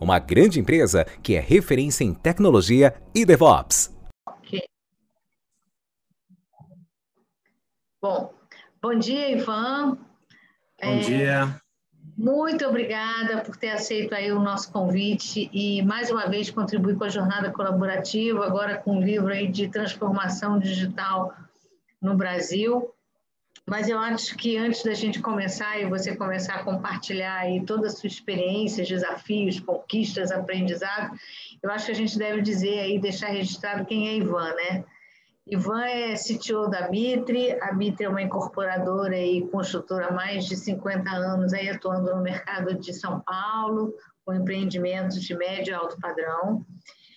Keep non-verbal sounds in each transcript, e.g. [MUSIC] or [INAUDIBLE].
uma grande empresa que é referência em tecnologia e DevOps. Ok. Bom, bom dia, Ivan. Bom é, dia. Muito obrigada por ter aceito aí o nosso convite e mais uma vez contribuir com a jornada colaborativa, agora com o livro aí de transformação digital no Brasil. Mas eu acho que antes da gente começar e você começar a compartilhar aí toda a sua experiência, desafios, conquistas, aprendizado, eu acho que a gente deve dizer aí, deixar registrado quem é Ivan, né? Ivan é CTO da Mitre, a Mitre é uma incorporadora e construtora há mais de 50 anos aí atuando no mercado de São Paulo, com empreendimentos de médio e alto padrão.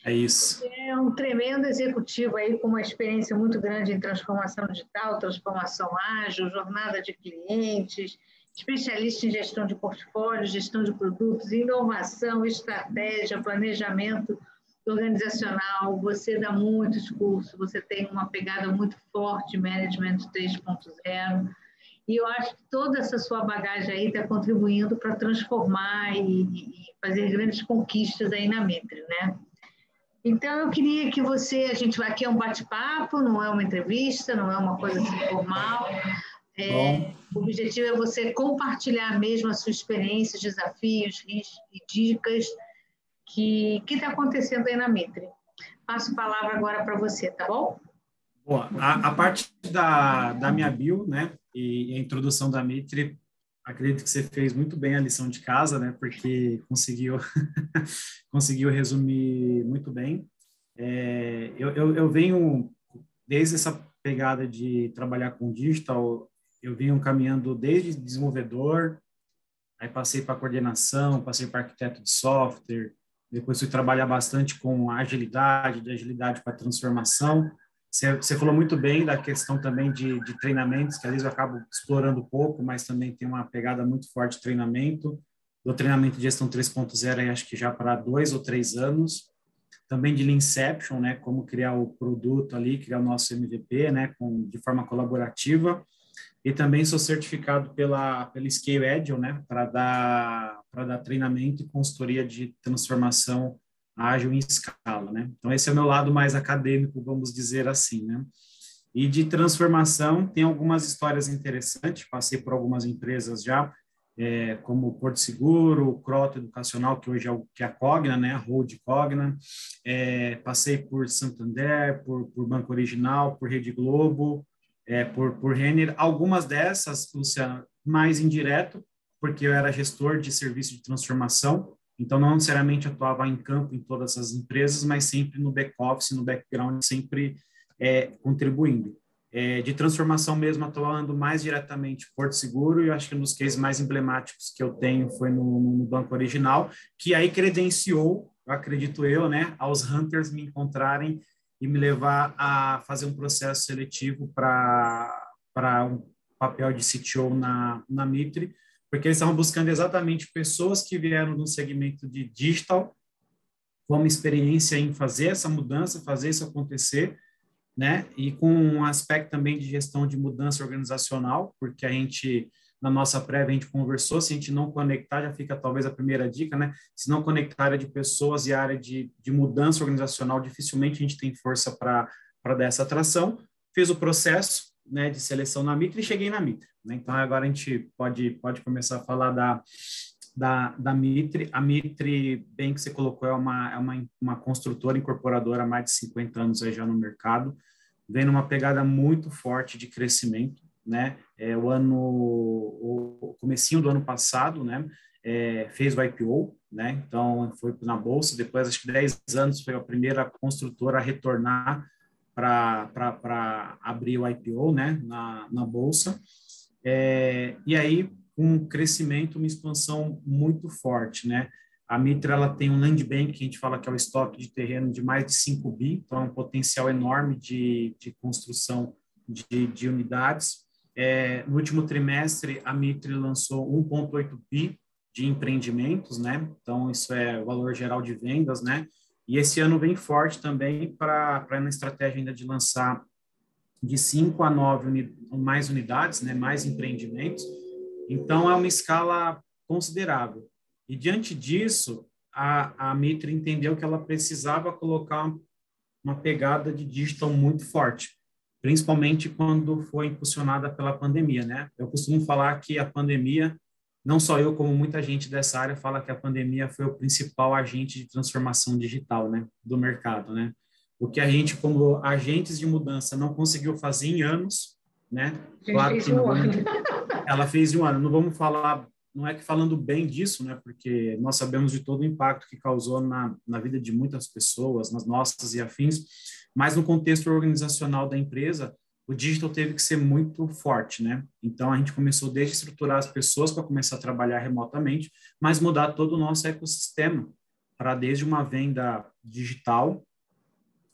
É isso. É um tremendo executivo aí com uma experiência muito grande em transformação digital, transformação ágil, jornada de clientes, especialista em gestão de portfólios, gestão de produtos, inovação, estratégia, planejamento organizacional. Você dá muitos cursos, você tem uma pegada muito forte Management 3.0. E eu acho que toda essa sua bagagem aí está contribuindo para transformar e, e, fazer grandes conquistas aí na Mitre, né? Então, eu queria que você, a gente vai aqui é um bate-papo, não é uma entrevista, não é uma coisa assim formal. É, o objetivo é você compartilhar mesmo a sua experiência, desafios e dicas que está acontecendo aí na Mitre. Passo a palavra agora para você, tá bom? Boa. A, a, parte da, da minha bio, né, e a introdução da Mitre, acredito que você fez muito bem a lição de casa, né? Porque conseguiu [LAUGHS] conseguiu resumir muito bem. É, eu, eu, eu, venho desde essa pegada de trabalhar com digital, eu venho caminhando desde desenvolvedor, aí passei para coordenação, passei para arquiteto de software, depois fui trabalhar bastante com agilidade, de agilidade para transformação. Você, falou muito bem da questão também de, de treinamentos, que às vezes eu acabo explorando pouco, mas também tem uma pegada muito forte de treinamento. Do treinamento de gestão 3.0, acho que já para dois ou três anos. Também de Leanception, né, como criar o produto ali, criar o nosso MVP, né, com, de forma colaborativa. E também sou certificado pela, pela Scale Agile, né, para dar, dar treinamento e consultoria de transformação ágil em escala, né? Então esse é o meu lado mais acadêmico, vamos dizer assim, né? E de transformação tem algumas histórias interessantes. Passei por algumas empresas já, é, como Porto Seguro, o Croto Educacional, que hoje é o que é a Cogna, né? A Hold Cogna. É, passei por Santander, por, por Banco Original, por Rede Globo, é, por por Renner. Algumas dessas, Luciano, mais indireto, porque eu era gestor de serviço de transformação então, não necessariamente atuava em campo em todas as empresas, mas sempre no back-office, no background, sempre é, contribuindo. É, de transformação mesmo, atuando mais diretamente Porto Seguro, e eu acho que um dos cases mais emblemáticos que eu tenho foi no, no Banco Original, que aí credenciou, acredito eu, né, aos hunters me encontrarem e me levar a fazer um processo seletivo para um papel de CTO na, na Mitre, porque eles estavam buscando exatamente pessoas que vieram no segmento de digital, com experiência em fazer essa mudança, fazer isso acontecer, né? E com um aspecto também de gestão de mudança organizacional, porque a gente na nossa prévia a gente conversou, se a gente não conectar, já fica talvez a primeira dica, né? Se não conectar a área de pessoas e a área de, de mudança organizacional, dificilmente a gente tem força para dar essa atração. Fez o processo, né, de seleção na Mitre e cheguei na Mitre. Né? Então, agora a gente pode, pode começar a falar da, da, da Mitre. A Mitre, bem que você colocou, é uma, é uma, uma construtora incorporadora há mais de 50 anos aí já no mercado, vem numa pegada muito forte de crescimento, né? É, o ano, o comecinho do ano passado, né? é, fez o IPO, né? Então, foi na bolsa. Depois, acho que 10 anos, foi a primeira construtora a retornar para abrir o IPO, né? Na, na bolsa. É, e aí, um crescimento, uma expansão muito forte, né? A Mitra ela tem um land bank, que a gente fala que é o estoque de terreno de mais de 5 bi, então é um potencial enorme de, de construção de, de unidades. É, no último trimestre, a Mitre lançou 1,8 bi de empreendimentos, né? Então, isso é o valor geral de vendas, né? E esse ano vem forte também para na estratégia ainda de lançar de 5 a 9 uni, mais unidades, né? Mais empreendimentos. Então, é uma escala considerável. E diante disso, a, a Mitre entendeu que ela precisava colocar uma pegada de digital muito forte, principalmente quando foi impulsionada pela pandemia, né? Eu costumo falar que a pandemia não só eu, como muita gente dessa área fala que a pandemia foi o principal agente de transformação digital, né, do mercado, né? O que a gente, como agentes de mudança, não conseguiu fazer em anos, né? Claro que não [LAUGHS] ela fez em um ano. Não vamos falar, não é que falando bem disso, né? Porque nós sabemos de todo o impacto que causou na, na vida de muitas pessoas, nas nossas e afins, mas no contexto organizacional da empresa, o digital teve que ser muito forte, né? Então a gente começou desde estruturar as pessoas para começar a trabalhar remotamente, mas mudar todo o nosso ecossistema para desde uma venda digital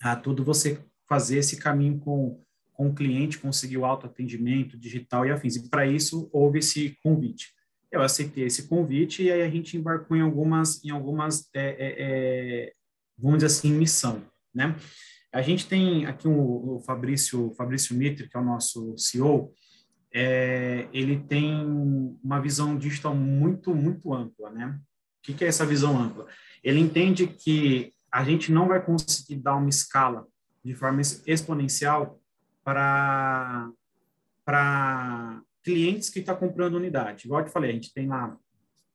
a tudo você fazer esse caminho com com o cliente, conseguir o autoatendimento digital e afins. E para isso houve esse convite. Eu aceitei esse convite e aí a gente embarcou em algumas em algumas é, é, é, vamos dizer assim missão, né? A gente tem aqui o, Fabrício, Fabrício Mitre, que é o nosso CEO, é, ele tem uma visão digital muito, muito ampla, né? O que, que é essa visão ampla? Ele entende que a gente não vai conseguir dar uma escala de forma exponencial para para clientes que estão tá comprando unidade. Igual eu te falei, a gente tem lá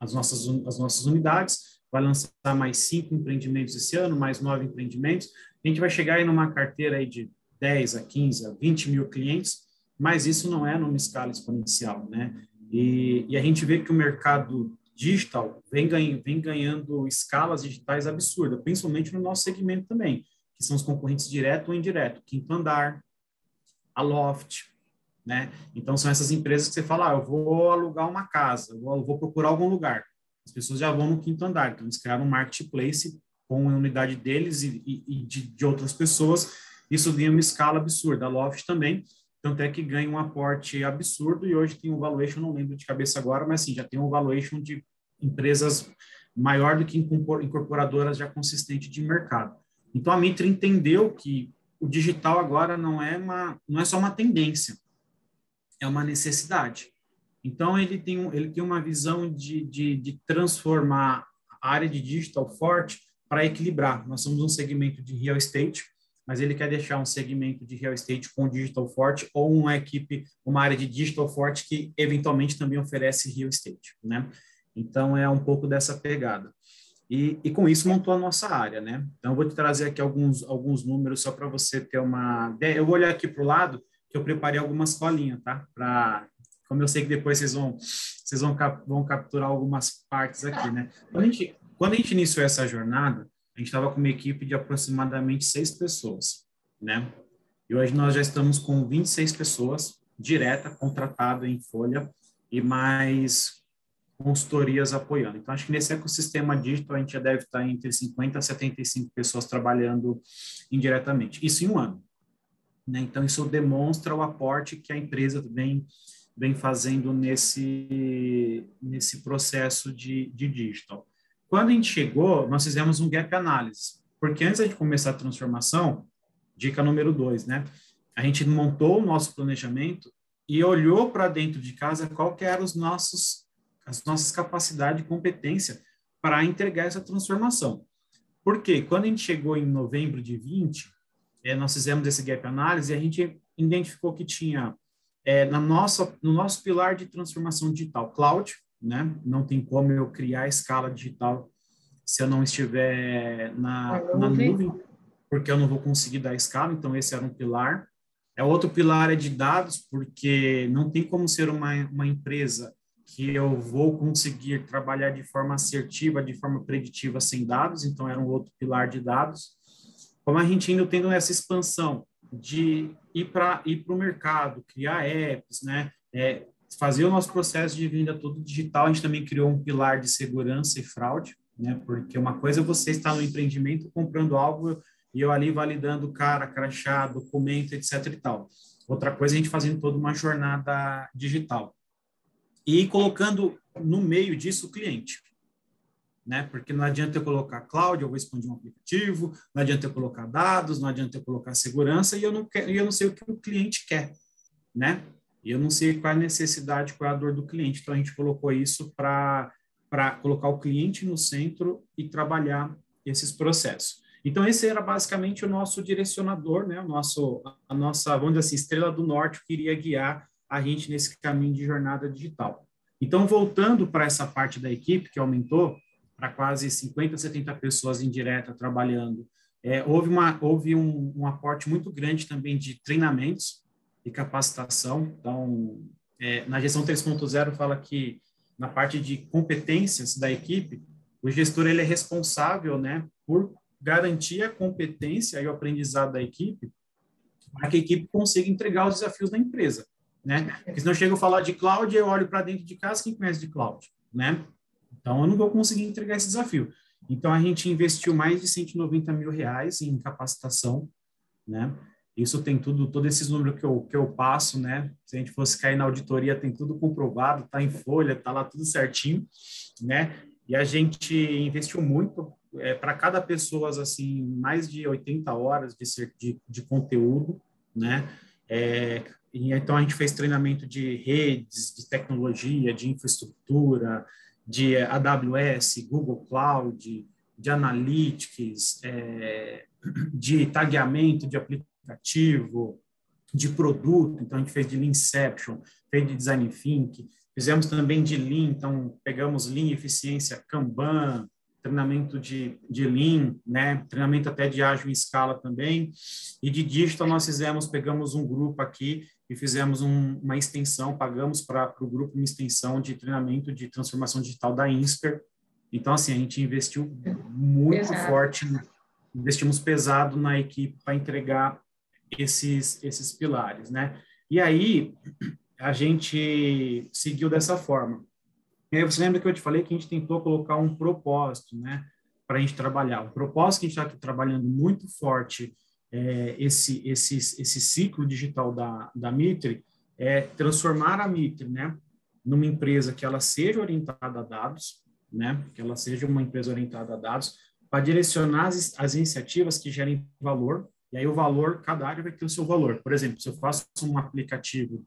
as nossas, as nossas unidades, vai lançar mais cinco empreendimentos esse ano, mais nove empreendimentos, a gente vai chegar aí numa carteira aí de 10 a 15 a 20 mil clientes, mas isso não é numa escala exponencial, né? E, e a gente vê que o mercado digital vem, ganha, vem ganhando escalas digitais absurdas, principalmente no nosso segmento também, que são os concorrentes direto ou indireto, Quinto Andar, a Loft, né? Então são essas empresas que você fala, ah, eu vou alugar uma casa, eu vou, eu vou procurar algum lugar. As pessoas já vão no quinto andar, então eles criaram um marketplace com a unidade deles e, e, e de, de, outras pessoas, isso ganha uma escala absurda. A Loft também, tanto é que ganha um aporte absurdo e hoje tem um valuation, não lembro de cabeça agora, mas sim, já tem um valuation de empresas maior do que incorporadoras já consistente de mercado. Então a Mitre entendeu que o digital agora não é uma não é só uma tendência, é uma necessidade. Então ele tem ele tem uma visão de, de, de transformar a área de digital forte para equilibrar. Nós somos um segmento de real estate, mas ele quer deixar um segmento de real estate com digital forte ou uma equipe, uma área de digital forte que eventualmente também oferece real estate, né? Então é um pouco dessa pegada. E, e com isso montou a nossa área, né? Então eu vou te trazer aqui alguns alguns números só para você ter uma ideia. Eu vou olhar aqui para o lado que eu preparei algumas colinhas, tá? Para como eu sei que depois vocês vão vocês vão, cap, vão capturar algumas partes aqui, né? Quando a gente quando a gente iniciou essa jornada, a gente estava com uma equipe de aproximadamente seis pessoas, né? E hoje nós já estamos com 26 pessoas direta, contratada em folha e mais consultorias apoiando. Então, acho que nesse ecossistema digital a gente já deve estar entre 50 a 75 pessoas trabalhando indiretamente. Isso em um ano. Né? Então, isso demonstra o aporte que a empresa vem, vem fazendo nesse, nesse processo de, de digital. Quando a gente chegou, nós fizemos um gap análise, porque antes de começar a transformação, dica número dois, né? A gente montou o nosso planejamento e olhou para dentro de casa qual que eram os nossos, as nossas capacidades e competência para entregar essa transformação. Porque quando a gente chegou em novembro de 20, é, nós fizemos esse gap análise e a gente identificou que tinha é, na nossa, no nosso pilar de transformação digital, cloud, né? Não tem como eu criar escala digital se eu não estiver na, na nuvem, porque eu não vou conseguir dar escala. Então, esse era um pilar. É outro pilar é de dados, porque não tem como ser uma, uma empresa que eu vou conseguir trabalhar de forma assertiva, de forma preditiva sem dados, então era um outro pilar de dados. Como a gente indo tendo essa expansão de ir para ir o mercado, criar apps, né? É, fazer o nosso processo de venda todo digital, a gente também criou um pilar de segurança e fraude, né? Porque uma coisa é você estar no empreendimento comprando algo e eu ali validando cara, crachá, documento, etc e tal. Outra coisa é a gente fazendo toda uma jornada digital. E colocando no meio disso o cliente. Né? Porque não adianta eu colocar cloud, eu vou expandir um aplicativo, não adianta eu colocar dados, não adianta eu colocar segurança e eu não quero, eu não sei o que o cliente quer, né? E eu não sei qual é a necessidade, qual é a dor do cliente. Então a gente colocou isso para colocar o cliente no centro e trabalhar esses processos. Então esse era basicamente o nosso direcionador, né? O nosso a nossa, vamos dizer assim, estrela do norte que iria guiar a gente nesse caminho de jornada digital. Então voltando para essa parte da equipe que aumentou para quase 50, 70 pessoas em direta trabalhando, é, houve uma houve um, um aporte muito grande também de treinamentos e capacitação. Então, é, na gestão 3.0 fala que na parte de competências da equipe, o gestor ele é responsável, né, por garantir a competência e o aprendizado da equipe para que a equipe consiga entregar os desafios da empresa, né? Porque senão eu chego a falar de cloud, eu olho para dentro de casa, quem conhece de cloud, né? Então, eu não vou conseguir entregar esse desafio. Então, a gente investiu mais de 190 mil reais em capacitação, né? Isso tem tudo, todos esses números que eu, que eu passo, né? Se a gente fosse cair na auditoria, tem tudo comprovado, tá em folha, tá lá tudo certinho, né? E a gente investiu muito é, para cada pessoa, assim, mais de 80 horas de, de, de conteúdo, né? É, então a gente fez treinamento de redes, de tecnologia, de infraestrutura, de AWS, Google Cloud, de analytics, é, de tagueamento de aplicativo aplicativo, de produto, então a gente fez de Leanception, fez de Design Think, fizemos também de Lean, então pegamos Lean, eficiência, Kanban, treinamento de, de Lean, né, treinamento até de ágil em escala também, e de digital nós fizemos, pegamos um grupo aqui e fizemos um, uma extensão, pagamos para o grupo uma extensão de treinamento de transformação digital da Insper, então assim, a gente investiu muito forte, investimos pesado na equipe para entregar esses, esses pilares, né? E aí, a gente seguiu dessa forma. E aí, você lembra que eu te falei que a gente tentou colocar um propósito, né? Para a gente trabalhar. O propósito que a gente está trabalhando muito forte é, esse, esse, esse ciclo digital da, da Mitre é transformar a Mitre, né? Numa empresa que ela seja orientada a dados, né? Que ela seja uma empresa orientada a dados, para direcionar as, as iniciativas que gerem valor e aí o valor, cada área vai ter o seu valor. Por exemplo, se eu faço um aplicativo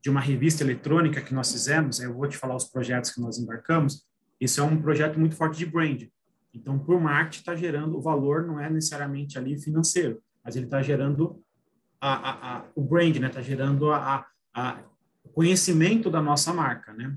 de uma revista eletrônica que nós fizemos, eu vou te falar os projetos que nós embarcamos, isso é um projeto muito forte de brand. Então, por marketing, está gerando, o valor não é necessariamente ali financeiro, mas ele está gerando a, a, a, o brand, né? Está gerando o conhecimento da nossa marca, né?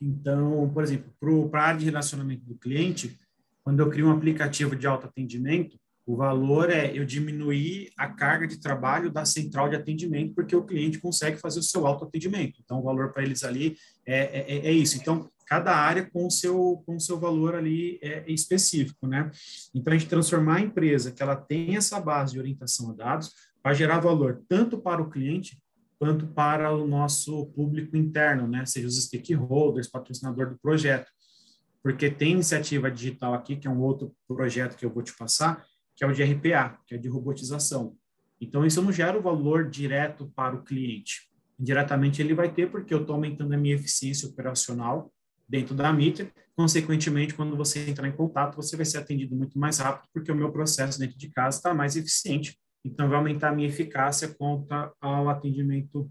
Então, por exemplo, para a área de relacionamento do cliente, quando eu crio um aplicativo de autoatendimento, o valor é eu diminuir a carga de trabalho da central de atendimento, porque o cliente consegue fazer o seu autoatendimento. Então, o valor para eles ali é, é, é, isso. Então, cada área com o seu, com o seu valor ali é, é específico, né? Então, a gente transformar a empresa que ela tem essa base de orientação a dados para gerar valor tanto para o cliente quanto para o nosso público interno, né? Seja os stakeholders, patrocinador do projeto. Porque tem iniciativa digital aqui, que é um outro projeto que eu vou te passar, que é o de RPA, que é de robotização. Então, isso não gera o valor direto para o cliente. Indiretamente, ele vai ter, porque eu estou aumentando a minha eficiência operacional dentro da Mitre. Consequentemente, quando você entrar em contato, você vai ser atendido muito mais rápido, porque o meu processo dentro de casa está mais eficiente. Então, vai aumentar a minha eficácia quanto ao atendimento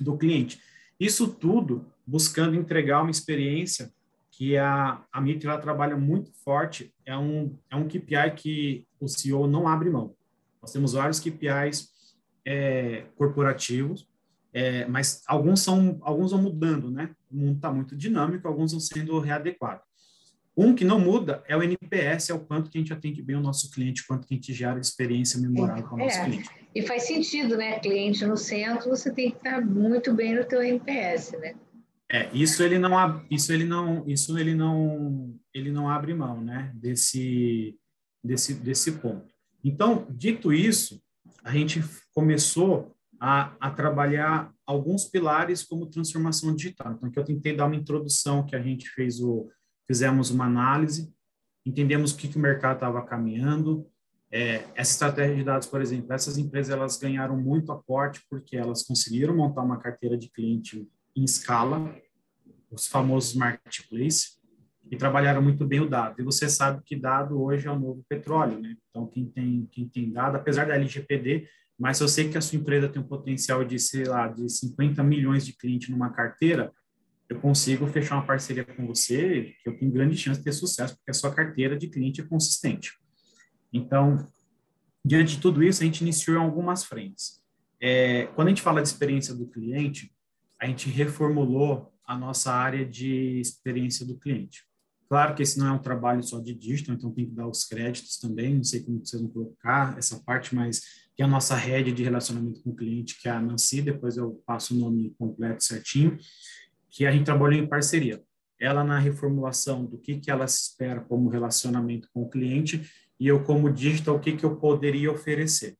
do cliente. Isso tudo buscando entregar uma experiência que a, a Mitre ela trabalha muito forte, é um, é um KPI que o CEO não abre mão. Nós temos vários KPIs é, corporativos, é, mas alguns são alguns vão mudando, né? O mundo está muito dinâmico, alguns vão sendo readequados. Um que não muda é o NPS, é o quanto que a gente atende bem o nosso cliente, quanto que a gente gera experiência memorável para o nosso é, cliente. E faz sentido, né? Cliente no centro, você tem que estar muito bem no teu NPS, né? É, isso ele não isso ele não isso ele não ele não abre mão, né, desse desse desse ponto. Então, dito isso, a gente começou a, a trabalhar alguns pilares como transformação digital. Então, aqui eu tentei dar uma introdução que a gente fez o fizemos uma análise, entendemos o que, que o mercado estava caminhando, é, essa estratégia de dados, por exemplo, essas empresas elas ganharam muito aporte porque elas conseguiram montar uma carteira de cliente em escala, os famosos marketplace, e trabalharam muito bem o dado. E você sabe que dado hoje é o novo petróleo, né? Então, quem tem, quem tem dado, apesar da LGPD, mas eu sei que a sua empresa tem um potencial de, sei lá, de 50 milhões de clientes numa carteira, eu consigo fechar uma parceria com você, que eu tenho grande chance de ter sucesso, porque a sua carteira de cliente é consistente. Então, diante de tudo isso, a gente iniciou algumas frentes. É, quando a gente fala de experiência do cliente, a gente reformulou a nossa área de experiência do cliente. Claro que esse não é um trabalho só de digital, então tem que dar os créditos também, não sei como vocês vão colocar essa parte, mas que é a nossa rede de relacionamento com o cliente, que é a Nancy, depois eu passo o nome completo certinho, que a gente trabalhou em parceria. Ela na reformulação do que, que ela espera como relacionamento com o cliente e eu como digital, o que, que eu poderia oferecer.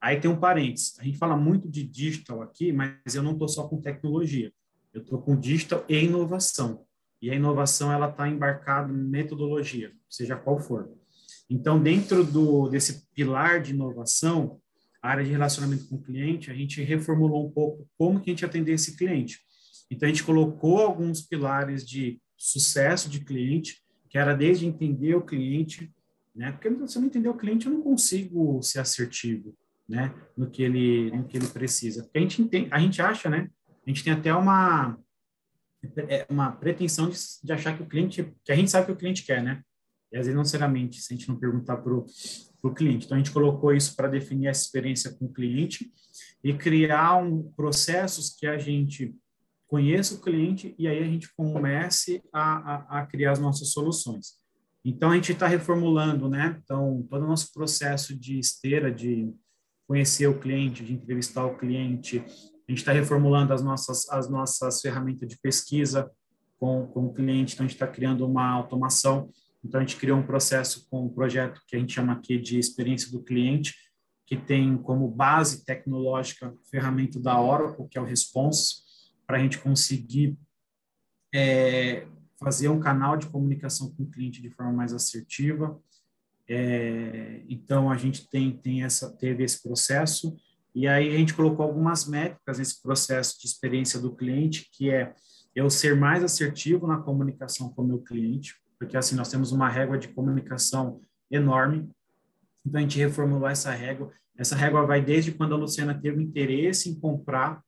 Aí tem um parênteses. A gente fala muito de digital aqui, mas eu não estou só com tecnologia. Eu estou com digital e inovação. E a inovação ela está embarcada em metodologia, seja qual for. Então, dentro do desse pilar de inovação, a área de relacionamento com o cliente, a gente reformulou um pouco como que a gente atender esse cliente. Então, a gente colocou alguns pilares de sucesso de cliente, que era desde entender o cliente, né? Porque se eu não entender o cliente, eu não consigo ser assertivo, né? No que ele, no que ele precisa. Porque a gente entende, a gente acha, né? A gente tem até uma é, uma pretensão de, de achar que o cliente, que a gente sabe que o cliente quer, né? E às vezes não seriamente, se a gente não perguntar para o cliente. Então a gente colocou isso para definir essa experiência com o cliente e criar um processos que a gente conheça o cliente e aí a gente comece a, a, a criar as nossas soluções. Então, a gente está reformulando, né? Então, todo o nosso processo de esteira, de conhecer o cliente, de entrevistar o cliente, a gente está reformulando as nossas, as nossas ferramentas de pesquisa com, com o cliente, então a gente está criando uma automação. Então, a gente criou um processo com um projeto que a gente chama aqui de experiência do cliente, que tem como base tecnológica ferramenta da Oracle, que é o Response, para a gente conseguir é, fazer um canal de comunicação com o cliente de forma mais assertiva. É, então, a gente tem, tem essa, teve esse processo, e aí a gente colocou algumas métricas nesse processo de experiência do cliente, que é eu ser mais assertivo na comunicação com o meu cliente, porque assim nós temos uma régua de comunicação enorme. Então a gente reformulou essa régua. Essa régua vai desde quando a Luciana teve interesse em comprar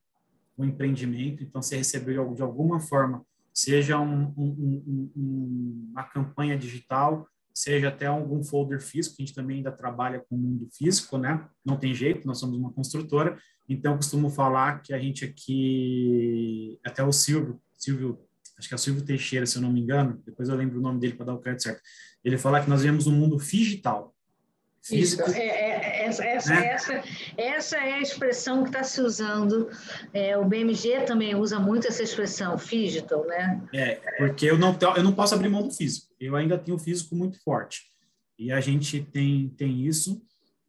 um empreendimento, então você recebeu de alguma forma, seja um, um, uma campanha digital, seja até algum folder físico, a gente também ainda trabalha com o mundo físico, né? Não tem jeito, nós somos uma construtora, então costumo falar que a gente aqui, até o Silvio, Silvio, acho que é o Silvio Teixeira, se eu não me engano, depois eu lembro o nome dele para dar o crédito certo, ele fala que nós vivemos um mundo digital, Físico. Isso, é, é, essa, essa, né? essa, essa é a expressão que está se usando. É, o BMG também usa muito essa expressão, digital, né? É, porque eu não, eu não posso abrir mão do físico. Eu ainda tenho o físico muito forte. E a gente tem, tem isso.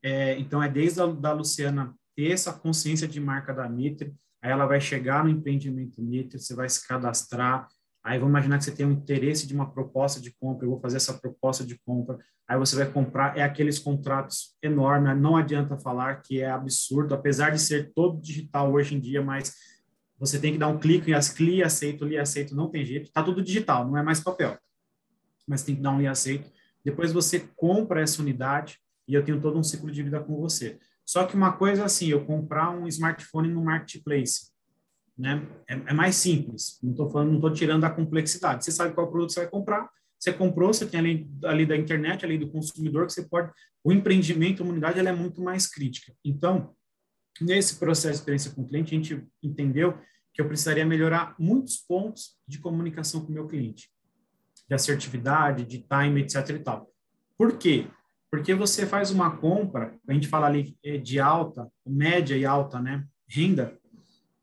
É, então, é desde a da Luciana ter essa consciência de marca da Mitre, aí ela vai chegar no empreendimento Mitre, você vai se cadastrar, Aí vamos imaginar que você tem um interesse de uma proposta de compra, eu vou fazer essa proposta de compra, aí você vai comprar, é aqueles contratos enormes, não adianta falar que é absurdo, apesar de ser todo digital hoje em dia, mas você tem que dar um clique em as li, aceito, li, aceito, não tem jeito, tá tudo digital, não é mais papel, mas tem que dar um li, aceito. Depois você compra essa unidade e eu tenho todo um ciclo de vida com você. Só que uma coisa assim, eu comprar um smartphone no marketplace, né? É, é mais simples. Não estou falando, não estou tirando a complexidade. Você sabe qual produto você vai comprar. Você comprou, você tem ali, ali da internet, ali do consumidor, que você pode. O empreendimento, a unidade, ela é muito mais crítica. Então, nesse processo de experiência com o cliente, a gente entendeu que eu precisaria melhorar muitos pontos de comunicação com o meu cliente, de assertividade, de time, etc. e tal. Por quê? Porque você faz uma compra, a gente fala ali eh, de alta, média e alta, né, renda,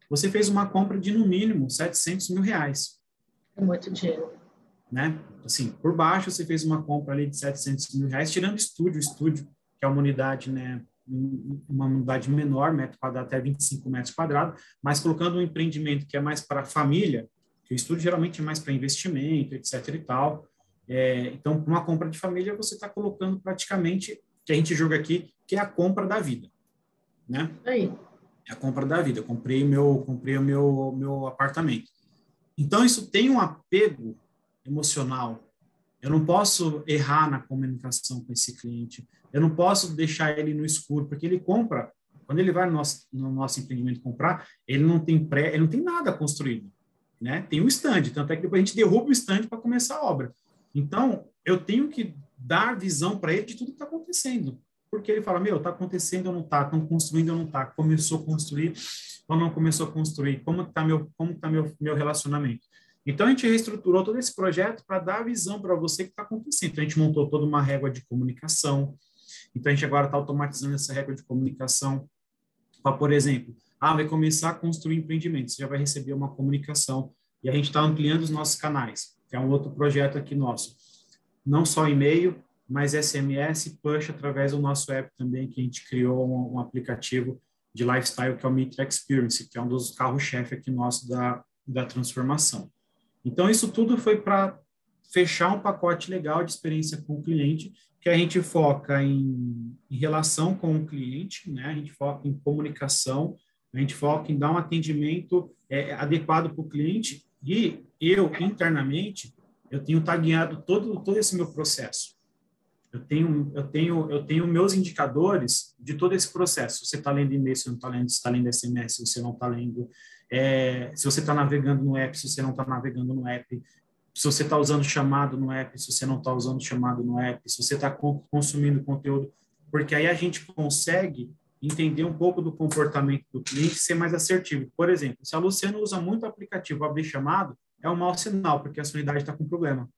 você fez uma compra de no mínimo 700 mil reais. É muito dinheiro. Né? Assim, por baixo você fez uma compra ali de 700 mil reais, tirando estúdio, estúdio, que é uma unidade, né, uma unidade menor, metro quadrado até 25 metros quadrados, mas colocando um empreendimento que é mais para família, que o estúdio geralmente é mais para investimento, etc e tal. É, então, uma compra de família, você está colocando praticamente, que a gente joga aqui, que é a compra da vida, né? Aí. É a compra da vida. Eu comprei meu, comprei o meu, meu apartamento. Então, isso tem um apego emocional. Eu não posso errar na comunicação com esse cliente. Eu não posso deixar ele no escuro, porque ele compra. Quando ele vai no nosso, no nosso empreendimento comprar, ele não tem pré, ele não tem nada construído, né? Tem um stand, tanto é que depois a gente derruba o stand para começar a obra. Então, eu tenho que dar visão para ele de tudo que está acontecendo, porque ele fala, meu, está acontecendo ou não está, estão construindo ou não está, começou a construir ou não começou a construir, como está meu, como tá meu, meu relacionamento. Então, a gente reestruturou todo esse projeto para dar visão para você que está acontecendo. Então, a gente montou toda uma régua de comunicação, então, a gente agora está automatizando essa regra de comunicação para, por exemplo, ah, vai começar a construir empreendimento, você já vai receber uma comunicação e a gente está ampliando os nossos canais, que é um outro projeto aqui nosso. Não só e-mail, mas SMS, push através do nosso app também, que a gente criou um, um aplicativo de lifestyle, que é o Mitra Experience, que é um dos carros-chefe aqui nosso da, da transformação. Então, isso tudo foi para fechar um pacote legal de experiência com o cliente que a gente foca em, em, relação com o cliente, né? a gente foca em comunicação, a gente foca em dar um atendimento é, adequado para o cliente e eu, internamente, eu tenho tagueado todo, todo esse meu processo. Eu tenho, eu tenho, eu tenho meus indicadores de todo esse processo. Você está lendo e-mail, se não está lendo, está lendo SMS, se você não está lendo, é, se você está navegando no app, se você não está navegando no app, se você está usando chamado no app, se você não está usando chamado no app, se você está consumindo conteúdo, porque aí a gente consegue entender um pouco do comportamento do cliente ser mais assertivo. Por exemplo, se a Luciana usa muito aplicativo abrir chamado, é um mau sinal, porque a sua unidade está com problema.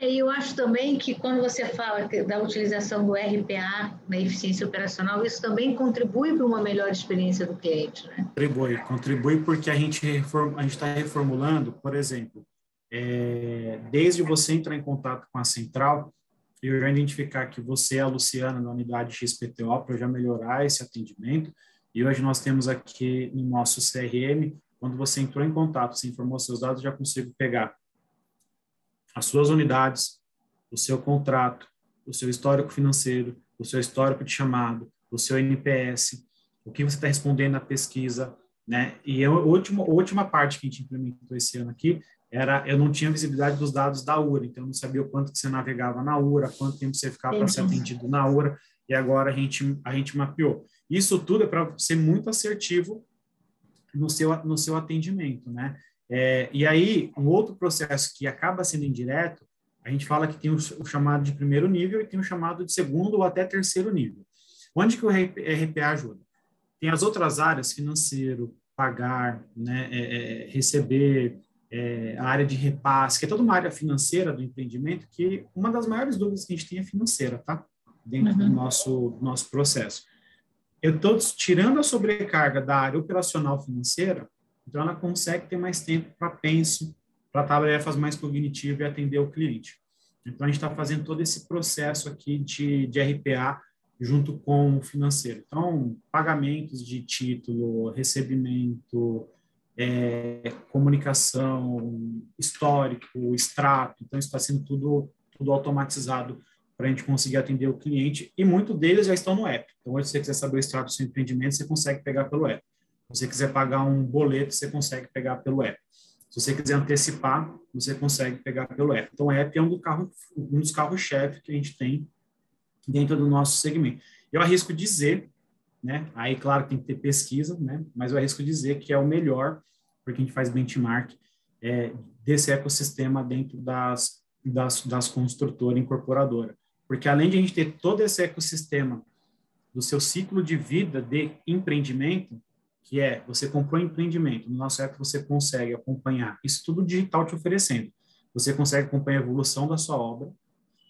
É, eu acho também que quando você fala da utilização do RPA na eficiência operacional, isso também contribui para uma melhor experiência do cliente, né? Contribui, contribui porque a gente a gente está reformulando, por exemplo, é, desde você entrar em contato com a central, eu já identificar que você é a Luciana da unidade XPTO para já melhorar esse atendimento. E hoje nós temos aqui no nosso CRM, quando você entrou em contato, você informou seus dados, já consigo pegar as suas unidades, o seu contrato, o seu histórico financeiro, o seu histórico de chamado, o seu NPS, o que você está respondendo na pesquisa, né? E a última, a última parte que a gente implementou esse ano aqui era eu não tinha visibilidade dos dados da URA, então eu não sabia o quanto que você navegava na URA, quanto tempo você ficava para ser atendido na URA, e agora a gente, a gente mapeou. Isso tudo é para ser muito assertivo no seu, no seu atendimento, né? É, e aí, um outro processo que acaba sendo indireto, a gente fala que tem o, o chamado de primeiro nível e tem o chamado de segundo ou até terceiro nível. Onde que o RPA ajuda? Tem as outras áreas, financeiro, pagar, né, é, é, receber, é, a área de repasse, que é toda uma área financeira do empreendimento, que uma das maiores dúvidas que a gente tem é financeira, tá? Dentro uhum. do nosso, nosso processo. Eu estou tirando a sobrecarga da área operacional financeira, então ela consegue ter mais tempo para penso, para tarefas mais cognitivas e atender o cliente. Então a gente está fazendo todo esse processo aqui de, de RPA junto com o financeiro. Então, pagamentos de título, recebimento, é, comunicação, histórico, extrato. Então, está sendo tudo, tudo automatizado para a gente conseguir atender o cliente. E muitos deles já estão no app. Então, hoje, se você quiser saber o extrato do seu empreendimento, você consegue pegar pelo app. Se você quiser pagar um boleto, você consegue pegar pelo app. Se você quiser antecipar, você consegue pegar pelo app. Então, o app é um, do carro, um dos carros-chefe que a gente tem dentro do nosso segmento. Eu arrisco dizer né? Aí, claro, tem que ter pesquisa, né? Mas eu arrisco dizer que é o melhor, porque a gente faz benchmark é, desse ecossistema dentro das, das, das construtoras incorporadoras. Porque além de a gente ter todo esse ecossistema do seu ciclo de vida de empreendimento, que é você comprou um empreendimento, no nosso app você consegue acompanhar isso tudo digital te oferecendo. Você consegue acompanhar a evolução da sua obra,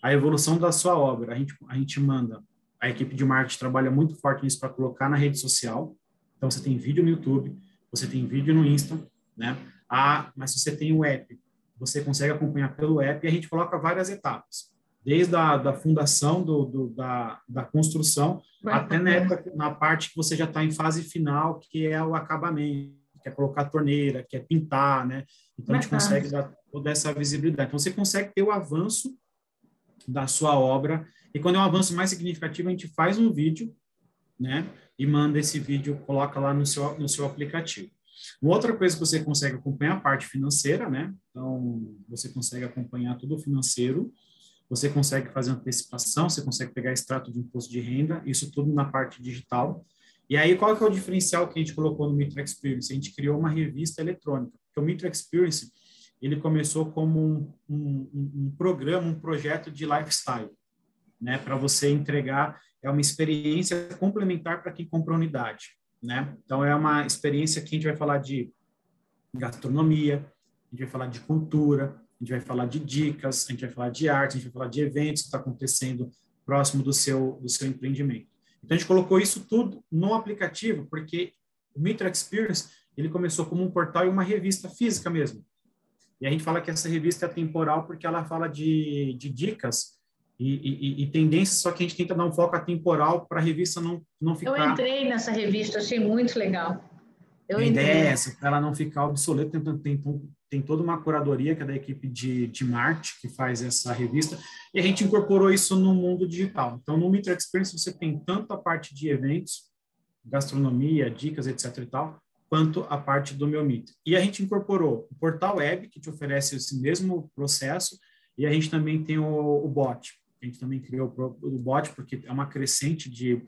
a evolução da sua obra, a gente, a gente manda a equipe de marketing trabalha muito forte nisso para colocar na rede social. Então, você tem vídeo no YouTube, você tem vídeo no Insta, né? Ah, mas você tem o app, você consegue acompanhar pelo app e a gente coloca várias etapas, desde a da fundação, do, do da, da construção, Vai até na, época, na parte que você já está em fase final, que é o acabamento, que é colocar a torneira, que é pintar, né? Então, a gente consegue dar toda essa visibilidade. Então, você consegue ter o avanço da sua obra, e quando é um avanço mais significativo, a gente faz um vídeo, né? E manda esse vídeo, coloca lá no seu, no seu aplicativo. Uma outra coisa que você consegue acompanhar a parte financeira, né? Então, você consegue acompanhar tudo o financeiro, você consegue fazer antecipação, você consegue pegar extrato de imposto de renda, isso tudo na parte digital. E aí, qual que é o diferencial que a gente colocou no Mitra Experience? A gente criou uma revista eletrônica, porque o Mitra Experience, ele começou como um, um, um programa, um projeto de lifestyle, né? Para você entregar, é uma experiência complementar para quem comprou unidade né? Então é uma experiência que a gente vai falar de gastronomia, a gente vai falar de cultura, a gente vai falar de dicas, a gente vai falar de arte, a gente vai falar de eventos que está acontecendo próximo do seu do seu empreendimento. Então a gente colocou isso tudo no aplicativo porque o Mitra Experience ele começou como um portal e uma revista física mesmo. E a gente fala que essa revista é temporal porque ela fala de, de dicas e, e, e, tendências, só que a gente tenta dar um foco atemporal para a revista não, não ficar... Eu entrei nessa revista, achei muito legal. Eu a ideia é essa, para ela não ficar obsoleta, tem, tem, tem toda uma curadoria que é da equipe de, de marketing que faz essa revista, e a gente incorporou isso no mundo digital. Então, no Mitra Experience você tem tanto a parte de eventos, gastronomia, dicas, etc e tal, quanto a parte do meu Mitra. E a gente incorporou o portal web, que te oferece esse mesmo processo, e a gente também tem o, o bot a gente também criou o bot, porque é uma crescente de,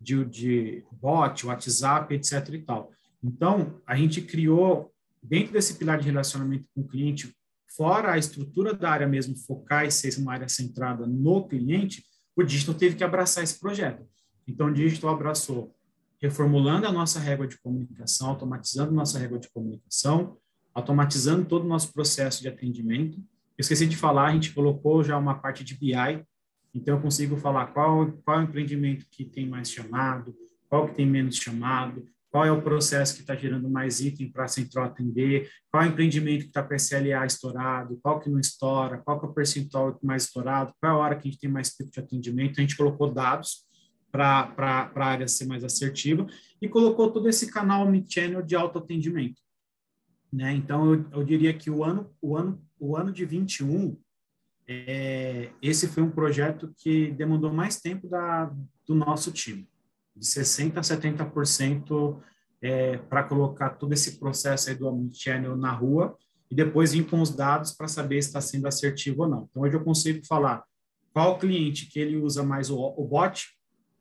de, de bot, WhatsApp, etc. e tal. Então, a gente criou, dentro desse pilar de relacionamento com o cliente, fora a estrutura da área mesmo, focar e ser uma área centrada no cliente, o Digital teve que abraçar esse projeto. Então, o Digital abraçou reformulando a nossa régua de comunicação, automatizando nossa régua de comunicação, automatizando todo o nosso processo de atendimento, eu esqueci de falar, a gente colocou já uma parte de BI, então eu consigo falar qual, qual é o empreendimento que tem mais chamado, qual que tem menos chamado, qual é o processo que está gerando mais item para a central atender, qual é o empreendimento que está com SLA estourado, qual que não estoura, qual que é o percentual mais estourado, qual é a hora que a gente tem mais tempo de atendimento. A gente colocou dados para a área ser mais assertiva e colocou todo esse canal mid-channel de autoatendimento. Né? Então, eu, eu diria que o ano, o ano o ano de 21, é, esse foi um projeto que demandou mais tempo da, do nosso time, de 60% a 70% é, para colocar todo esse processo aí do Omnichannel na rua e depois vir com os dados para saber se está sendo assertivo ou não. Então, hoje eu consigo falar qual cliente que ele usa mais o, o bot,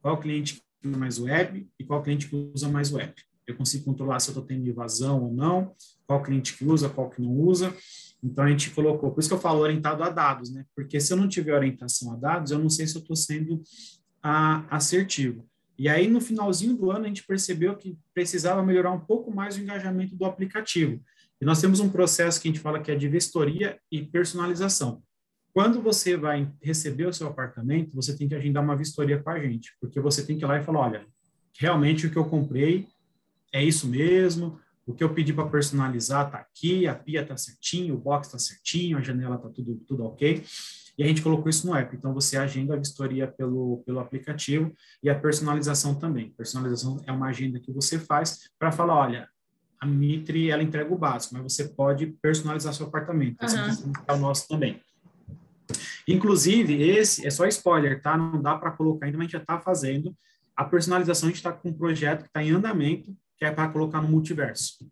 qual cliente que usa mais o web e qual cliente que usa mais o app. Eu consigo controlar se eu estou tendo invasão ou não, qual cliente que usa, qual que não usa. Então a gente colocou, por isso que eu falo orientado a dados, né? Porque se eu não tiver orientação a dados, eu não sei se eu estou sendo a, assertivo. E aí no finalzinho do ano a gente percebeu que precisava melhorar um pouco mais o engajamento do aplicativo. E nós temos um processo que a gente fala que é de vistoria e personalização. Quando você vai receber o seu apartamento, você tem que agendar uma vistoria com a gente, porque você tem que ir lá e falar, olha, realmente o que eu comprei é isso mesmo, o que eu pedi para personalizar está aqui, a pia está certinho, o box está certinho, a janela está tudo, tudo ok. E a gente colocou isso no app. Então, você agenda a vistoria pelo, pelo aplicativo e a personalização também. Personalização é uma agenda que você faz para falar, olha, a Mitri, ela entrega o básico, mas você pode personalizar seu apartamento. Uhum. é o nosso também. Inclusive, esse é só spoiler, tá? Não dá para colocar ainda, mas a gente já está fazendo. A personalização, a gente está com um projeto que está em andamento, que é para colocar no multiverso.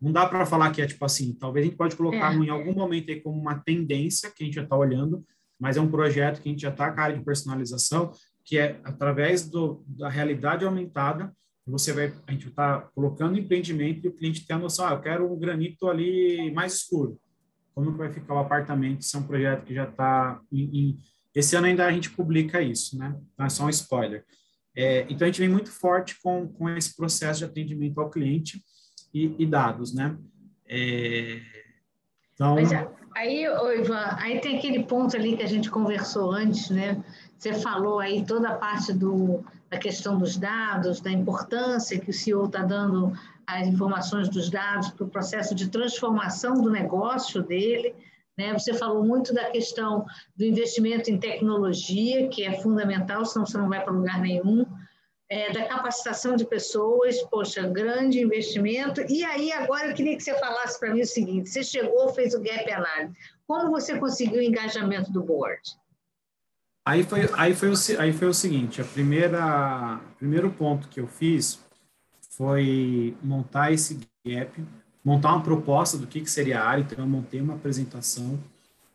Não dá para falar que é tipo assim, talvez a gente pode colocar é. em algum momento aí como uma tendência que a gente já está olhando, mas é um projeto que a gente já está com a área de personalização, que é através do, da realidade aumentada, você vai, a gente está colocando empreendimento e o cliente tem a noção, ah, eu quero um granito ali mais escuro. Como vai ficar o apartamento? Isso é um projeto que já está esse ano ainda a gente publica isso, né? Então, é só um spoiler. É, então, a gente vem muito forte com, com esse processo de atendimento ao cliente e, e dados, né? É, então... Mas aí, Ivan, aí tem aquele ponto ali que a gente conversou antes, né? Você falou aí toda a parte do, da questão dos dados, da importância que o CEO está dando as informações dos dados para o processo de transformação do negócio dele. Né? Você falou muito da questão do investimento em tecnologia, que é fundamental, senão você não vai para lugar nenhum. É, da capacitação de pessoas, poxa, grande investimento. E aí, agora eu queria que você falasse para mim o seguinte: você chegou, fez o gap analysis. Como você conseguiu o engajamento do board? Aí foi, aí foi, o, aí foi o seguinte: a primeira, primeiro ponto que eu fiz foi montar esse gap, montar uma proposta do que, que seria a área. Então, eu montei uma apresentação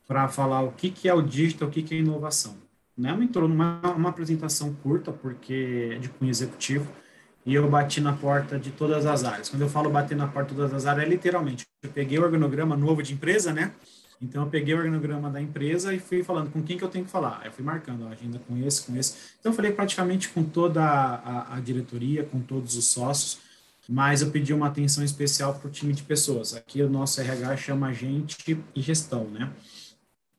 para falar o que, que é o digital, o que, que é inovação. Né? Entrou numa uma apresentação curta, porque é de cunho executivo, e eu bati na porta de todas as áreas. Quando eu falo bater na porta de todas as áreas, é literalmente. Eu peguei o organograma novo de empresa, né? Então, eu peguei o organograma da empresa e fui falando com quem que eu tenho que falar. Eu fui marcando a agenda com esse, com esse. Então, eu falei praticamente com toda a, a, a diretoria, com todos os sócios, mas eu pedi uma atenção especial para o time de pessoas. Aqui o nosso RH chama gente e gestão, né?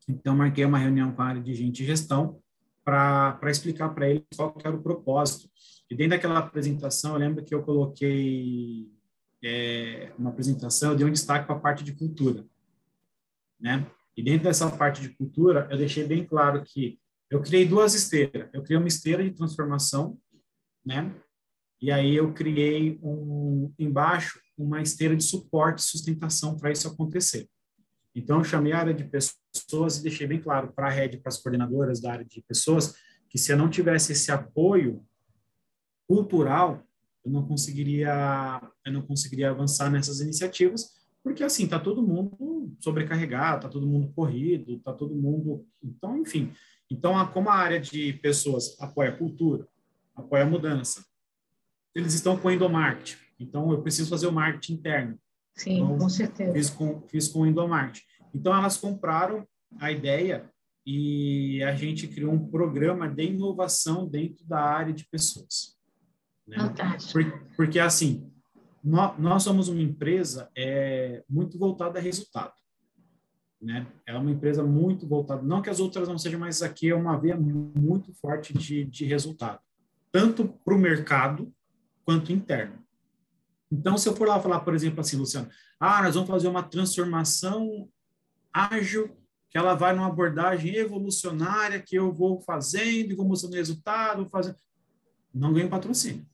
Então, marquei uma reunião com a área de gente e gestão para explicar para eles qual era o propósito. E dentro daquela apresentação, eu lembro que eu coloquei é, uma apresentação, eu dei um destaque para a parte de cultura né? E dentro dessa parte de cultura, eu deixei bem claro que eu criei duas esteiras. Eu criei uma esteira de transformação, né? E aí eu criei um embaixo uma esteira de suporte e sustentação para isso acontecer. Então eu chamei a área de pessoas e deixei bem claro para a rede, para as coordenadoras da área de pessoas, que se eu não tivesse esse apoio cultural, eu não conseguiria eu não conseguiria avançar nessas iniciativas porque assim, tá todo mundo sobrecarregado, tá todo mundo corrido, tá todo mundo, então, enfim. Então, como a área de pessoas apoia a cultura, apoia a mudança, eles estão com o endomarketing. Então, eu preciso fazer o marketing interno. Sim, então, com certeza. Fiz com, fiz com o endomarketing. Então, elas compraram a ideia e a gente criou um programa de inovação dentro da área de pessoas. Né? Fantástico. Porque, porque, assim, nós, nós somos uma empresa é, muito voltada a resultado. Né? É uma empresa muito voltada, não que as outras não sejam, mas aqui é uma veia muito forte de, de resultado, tanto para o mercado quanto interno. Então, se eu for lá falar, por exemplo, assim, Luciano, ah, nós vamos fazer uma transformação ágil, que ela vai numa abordagem evolucionária, que eu vou fazendo e vou mostrando resultado, fazendo. Não ganho patrocínio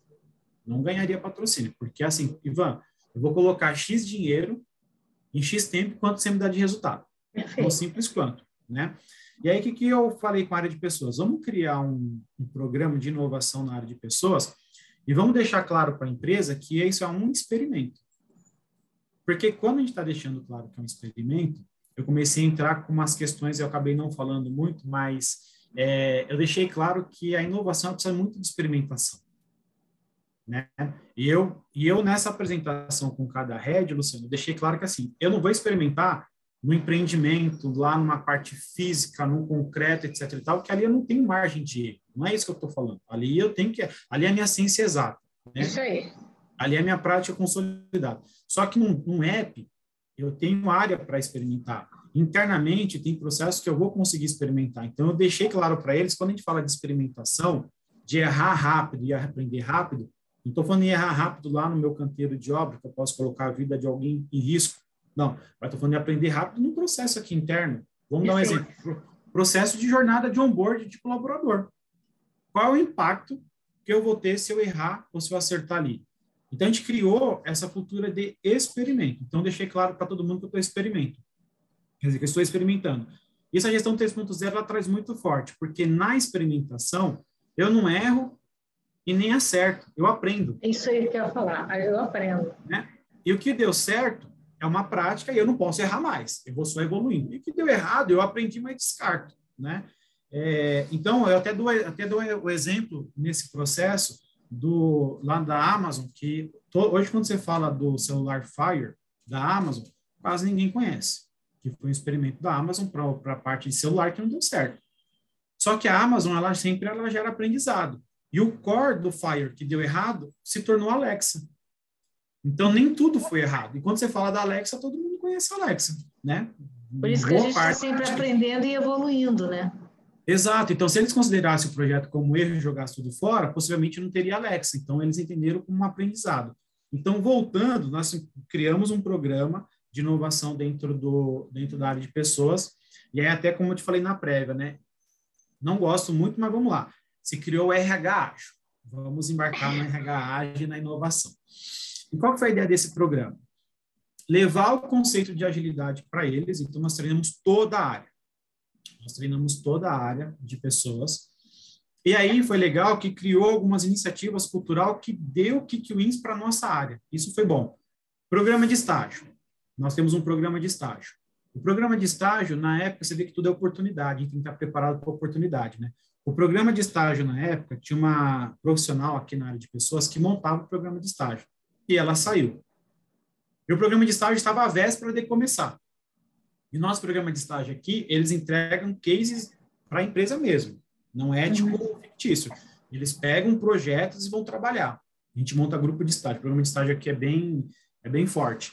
não ganharia patrocínio, porque assim, Ivan, eu vou colocar X dinheiro em X tempo, quanto você me dá de resultado? Perfeito. Tão simples quanto, né? E aí, o que, que eu falei com a área de pessoas? Vamos criar um, um programa de inovação na área de pessoas e vamos deixar claro para a empresa que isso é um experimento. Porque quando a gente está deixando claro que é um experimento, eu comecei a entrar com umas questões, eu acabei não falando muito, mas é, eu deixei claro que a inovação precisa muito de experimentação. Né? E eu, e eu nessa apresentação com cada head, Luciano, deixei claro que assim, eu não vou experimentar no empreendimento, lá numa parte física, no concreto, etc e tal, que ali eu não tenho margem de erro. Não é isso que eu estou falando. Ali eu tenho que, ali é a minha ciência exata. Né? Isso aí. Ali é a minha prática consolidada. Só que num, num app, eu tenho área para experimentar. Internamente, tem processos que eu vou conseguir experimentar. Então, eu deixei claro para eles, quando a gente fala de experimentação, de errar rápido e aprender rápido, não estou falando em errar rápido lá no meu canteiro de obra, que eu posso colocar a vida de alguém em risco. Não, mas estou falando de aprender rápido no processo aqui interno. Vamos dar um exemplo. Processo de jornada de onboard de colaborador. Qual é o impacto que eu vou ter se eu errar ou se eu acertar ali? Então, a gente criou essa cultura de experimento. Então, deixei claro para todo mundo que eu estou experimento. Quer dizer, que eu estou experimentando. Isso a gestão 3.0 ela traz muito forte, porque na experimentação, eu não erro e nem acerto, eu aprendo. Isso aí que eu ia falar, eu aprendo. Né? E o que deu certo é uma prática e eu não posso errar mais, eu vou só evoluindo. E o que deu errado, eu aprendi, mas descarto. Né? É, então, eu até dou, até dou o exemplo nesse processo do lá da Amazon, que to, hoje quando você fala do celular Fire da Amazon, quase ninguém conhece, que foi um experimento da Amazon para a parte de celular que não deu certo. Só que a Amazon, ela sempre ela gera aprendizado. E o core do Fire que deu errado se tornou Alexa. Então, nem tudo foi errado. E quando você fala da Alexa, todo mundo conhece a Alexa, né? Por isso que Boa a gente está sempre aprendendo e evoluindo, né? Exato. Então, se eles considerassem o projeto como erro e jogassem tudo fora, possivelmente não teria Alexa. Então, eles entenderam como um aprendizado. Então, voltando, nós criamos um programa de inovação dentro, do, dentro da área de pessoas, e aí até como eu te falei na prévia, né? Não gosto muito, mas vamos lá. Se criou o RH ágil. Vamos embarcar no RH ágil na inovação. E qual foi a ideia desse programa? Levar o conceito de agilidade para eles, então nós treinamos toda a área. Nós treinamos toda a área de pessoas. E aí foi legal que criou algumas iniciativas cultural que deu Kick Wins para nossa área. Isso foi bom. Programa de estágio. Nós temos um programa de estágio. O programa de estágio, na época, você vê que tudo é oportunidade, a tem que estar preparado para oportunidade, né? O programa de estágio, na época, tinha uma profissional aqui na área de pessoas que montava o programa de estágio. E ela saiu. E o programa de estágio estava à véspera de começar. E nosso programa de estágio aqui, eles entregam cases para a empresa mesmo. Não é tipo uhum. fictício. Eles pegam projetos e vão trabalhar. A gente monta grupo de estágio. O programa de estágio aqui é bem, é bem forte.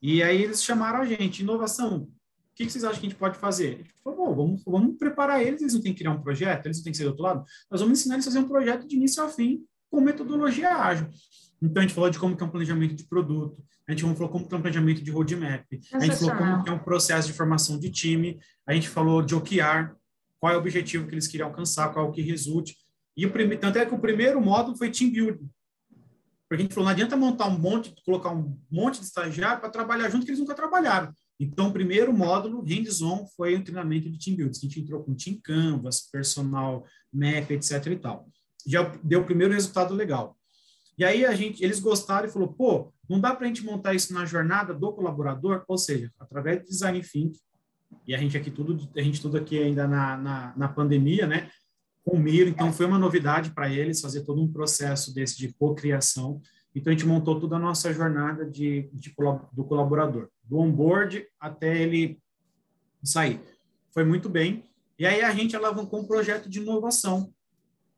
E aí eles chamaram a gente, inovação, o que, vocês acham que a gente pode fazer? A gente falou, vamos, vamos preparar eles, eles não têm que criar um projeto, eles não têm que ser do outro lado. Nós vamos ensinar eles a fazer um projeto de início a fim com metodologia ágil. Então, a gente falou de como é um planejamento de produto, a gente falou como que é um planejamento de roadmap, a gente falou como que é um processo de formação de time, a gente falou de OKR, qual é o objetivo que eles queriam alcançar, qual é o que resulte. E o primeiro, tanto é que o primeiro módulo foi team building. Porque a gente falou, não adianta montar um monte, colocar um monte de estagiário para trabalhar junto que eles nunca trabalharam. Então, o primeiro módulo, hands-on, foi o treinamento de team building. A gente entrou com team canvas, personal map, etc e tal. Já deu o primeiro resultado legal. E aí a gente, eles gostaram e falou, pô, não dá para a gente montar isso na jornada do colaborador, ou seja, através de design thinking. E a gente aqui tudo, a gente tudo aqui ainda na, na, na pandemia, né? Com o Miro, então foi uma novidade para eles fazer todo um processo desse de cocriação. Então a gente montou toda a nossa jornada de, de do colaborador do onboard até ele sair. Foi muito bem. E aí a gente alavancou um projeto de inovação.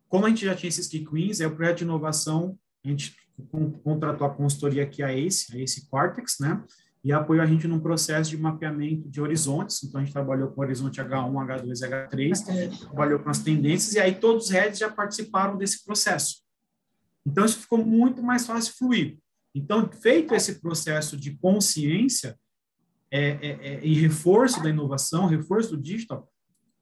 Como a gente já tinha esses key queens, é o projeto de inovação, a gente contratou a consultoria aqui, a ACE, a ACE Cortex, né? E apoiou a gente num processo de mapeamento de horizontes. Então, a gente trabalhou com o horizonte H1, H2 H3, trabalhou com as tendências, e aí todos os heads já participaram desse processo. Então, isso ficou muito mais fácil fluir. Então, feito esse processo de consciência é, é, é, e reforço da inovação, reforço do digital,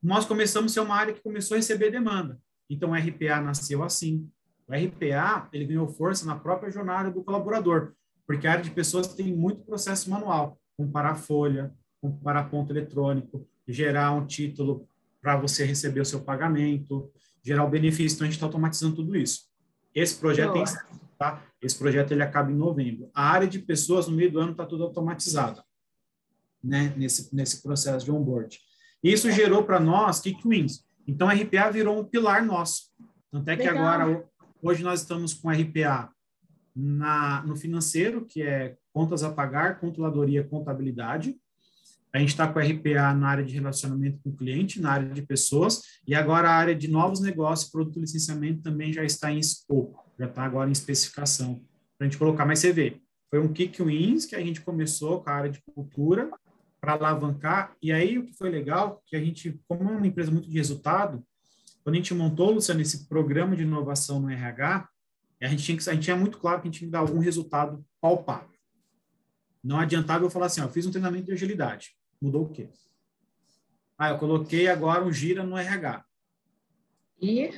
nós começamos a ser uma área que começou a receber demanda. Então, o RPA nasceu assim. O RPA, ele ganhou força na própria jornada do colaborador, porque a área de pessoas tem muito processo manual, comparar folha, comparar ponto eletrônico, gerar um título para você receber o seu pagamento, gerar o benefício. Então, a gente está automatizando tudo isso. Esse projeto tem tá? Esse projeto ele acaba em novembro. A área de pessoas no meio do ano está tudo automatizada, né? Nesse nesse processo de onboard. Isso gerou para nós kick wins. Então, a RPA virou um pilar nosso. Tanto é que Legal. agora hoje nós estamos com RPA na, no financeiro, que é contas a pagar, controladoria, contabilidade. A gente está com RPA na área de relacionamento com o cliente, na área de pessoas, e agora a área de novos negócios, produto e licenciamento também já está em escopo já está agora em especificação para a gente colocar. Mas você vê, foi um kick wins que a gente começou com a área de cultura para alavancar. E aí o que foi legal, que a gente, como é uma empresa muito de resultado, quando a gente montou, Luciano, esse programa de inovação no RH, a gente tinha que, a gente tinha muito claro que a gente tinha que dar algum resultado palpável. Não adiantava eu falar assim, ó, eu fiz um treinamento de agilidade. Mudou o quê? Ah, eu coloquei agora um gira no RH. E?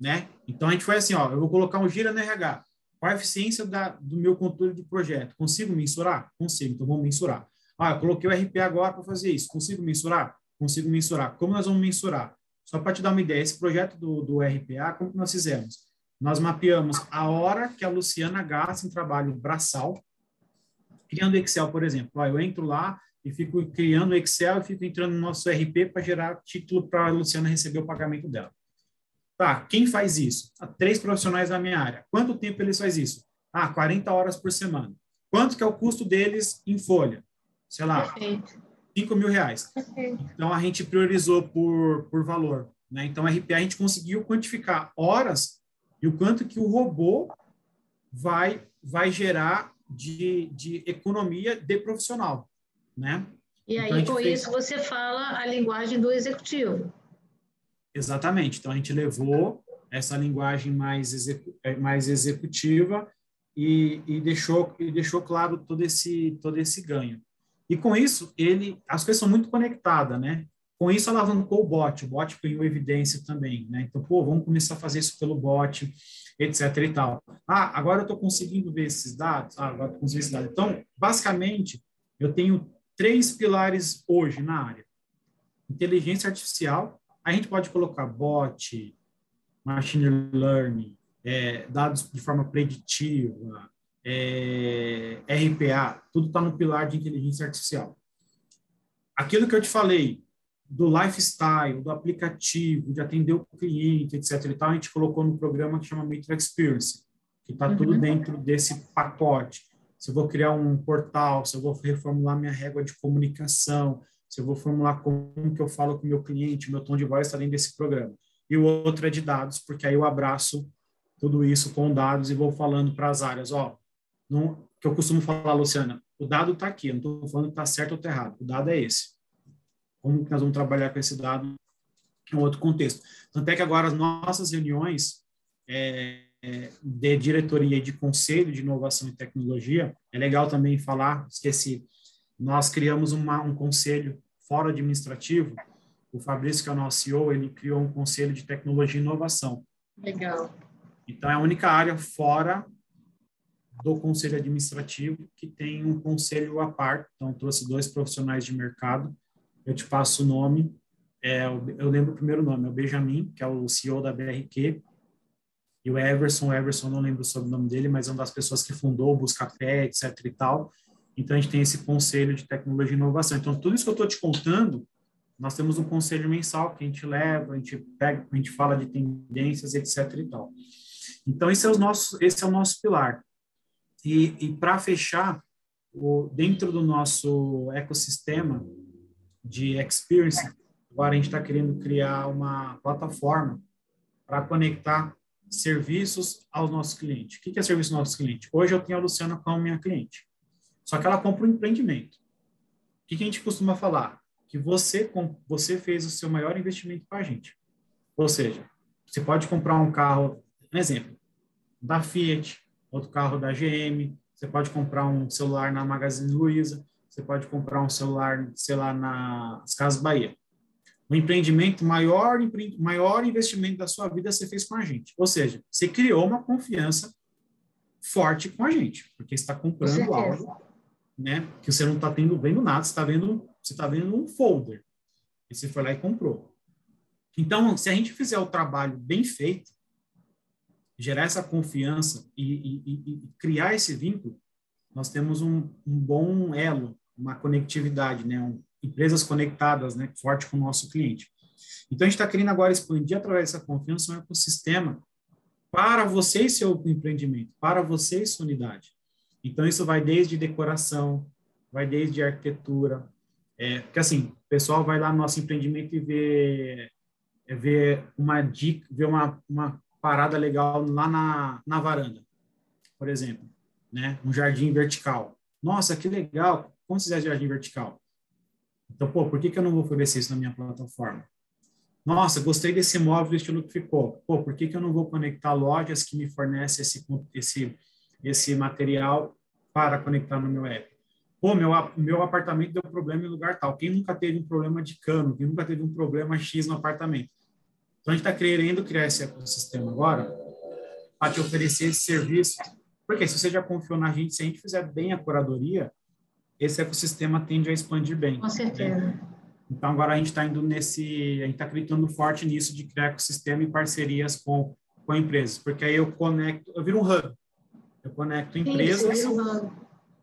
Né? Então, a gente foi assim, ó, eu vou colocar um gira no RH. Qual a eficiência da, do meu controle de projeto? Consigo mensurar? Consigo, então vamos mensurar. Ah, eu coloquei o RP agora para fazer isso. Consigo mensurar? Consigo mensurar. Como nós vamos mensurar? Só para te dar uma ideia, esse projeto do, do RPA, como que nós fizemos? Nós mapeamos a hora que a Luciana gasta em trabalho braçal, criando Excel, por exemplo. Ah, eu entro lá e fico criando Excel e fico entrando no nosso RP para gerar título para a Luciana receber o pagamento dela. Tá, quem faz isso? Ah, três profissionais da minha área. Quanto tempo eles fazem isso? Ah, 40 horas por semana. Quanto que é o custo deles em folha? Sei lá, Perfeito. 5 mil reais. Perfeito. Então, a gente priorizou por, por valor. Né? Então, a RPA, a gente conseguiu quantificar horas e o quanto que o robô vai, vai gerar de, de economia de profissional. Né? E então, aí, com fez... isso, você fala a linguagem do executivo. Exatamente. Então, a gente levou essa linguagem mais, execu é, mais executiva e, e, deixou e deixou claro todo esse todo esse ganho. E com isso ele as coisas são muito conectadas, né? Com isso alavancou o bot, o bot ganhou evidência também, né? Então, pô, vamos começar a fazer isso pelo bot, etc e tal. Ah, agora eu estou conseguindo ver esses dados. Ah, agora estou conseguindo esses dados. Então, basicamente, eu tenho três pilares hoje na área. Inteligência artificial, a gente pode colocar bot, machine learning, é, dados de forma preditiva, é, RPA, tudo está no pilar de inteligência artificial. Aquilo que eu te falei, do lifestyle, do aplicativo, de atender o cliente, etc. E tal, a gente colocou no programa que chama Metro Experience, que está uhum. tudo dentro desse pacote. Se eu vou criar um portal, se eu vou reformular minha régua de comunicação, se eu vou formular como que eu falo com o meu cliente, meu tom de voz está dentro desse programa. E o outro é de dados, porque aí eu abraço tudo isso com dados e vou falando para as áreas, ó, não, que eu costumo falar, Luciana, o dado está aqui, eu não estou falando que está certo ou está errado, o dado é esse. Como que nós vamos trabalhar com esse dado em outro contexto? Tanto é que agora as nossas reuniões é, de diretoria e de conselho de inovação e tecnologia, é legal também falar, esqueci, nós criamos uma, um conselho fora administrativo, o Fabrício, que é o nosso CEO, ele criou um conselho de tecnologia e inovação. Legal. Então, é a única área fora do conselho administrativo que tem um conselho à parte. Então, trouxe dois profissionais de mercado. Eu te passo o nome. É, eu lembro o primeiro nome, é o Benjamin, que é o CEO da BRQ, e o Everson, o Everson não lembro sobre o sobrenome dele, mas é uma das pessoas que fundou o Buscapé, etc e tal. Então, a gente tem esse conselho de tecnologia e inovação. Então, tudo isso que eu estou te contando, nós temos um conselho mensal que a gente leva, a gente pega, a gente fala de tendências, etc e tal. Então, esse é o nosso, esse é o nosso pilar. E, e para fechar, o, dentro do nosso ecossistema de experience, agora a gente está querendo criar uma plataforma para conectar serviços aos nossos clientes. O que é serviço aos nossos clientes? Hoje eu tenho a Luciana como minha cliente, só que ela compra um empreendimento. O que a gente costuma falar? Que você, você fez o seu maior investimento para a gente. Ou seja, você pode comprar um carro, um exemplo, da Fiat, outro carro da GM, você pode comprar um celular na Magazine Luiza, você pode comprar um celular, sei lá, nas Casas Bahia. O empreendimento, maior, maior investimento da sua vida você fez com a gente. Ou seja, você criou uma confiança forte com a gente, porque está comprando algo, né? Que você não está vendo nada, você está vendo, você está vendo um folder. E você foi lá e comprou. Então, se a gente fizer o trabalho bem feito, gerar essa confiança e, e, e criar esse vínculo, nós temos um, um bom elo, uma conectividade, né? Um, empresas conectadas, né? Forte com o nosso cliente. Então, a gente está querendo agora expandir através dessa confiança um ecossistema para você e seu empreendimento, para você e sua unidade. Então, isso vai desde decoração, vai desde arquitetura, é, porque assim, o pessoal vai lá no nosso empreendimento e vê, é, vê uma dica, vê uma, uma parada legal lá na, na varanda, por exemplo, né? Um jardim vertical. Nossa, que legal! Se fizer jardim vertical? Então, pô, por que, que eu não vou oferecer isso na minha plataforma? Nossa, gostei desse móvel do estilo que ficou. Pô, por que, que eu não vou conectar lojas que me fornecem esse, esse, esse material para conectar no meu app? Pô, meu, meu apartamento deu problema em lugar tal. Quem nunca teve um problema de cano? Quem nunca teve um problema X no apartamento? Então, a gente está querendo criar esse ecossistema agora para te oferecer esse serviço. Porque se você já confiou na gente, se a gente fizer bem a curadoria, esse ecossistema tende a expandir bem. Com certeza. Né? Então, agora a gente está indo nesse, a gente está acreditando forte nisso de criar ecossistema e parcerias com, com empresas, porque aí eu conecto, eu viro um hub. Eu conecto empresas Sim,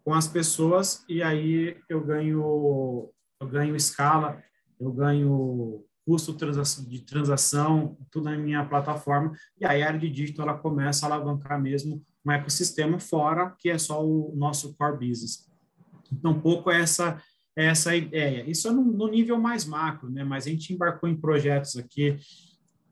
com as pessoas e aí eu ganho, eu ganho escala, eu ganho custo de transação, tudo na minha plataforma, e aí a área de digital ela começa a alavancar mesmo um ecossistema fora, que é só o nosso core business. Então, um pouco essa essa ideia. Isso é no, no nível mais macro, né? Mas a gente embarcou em projetos aqui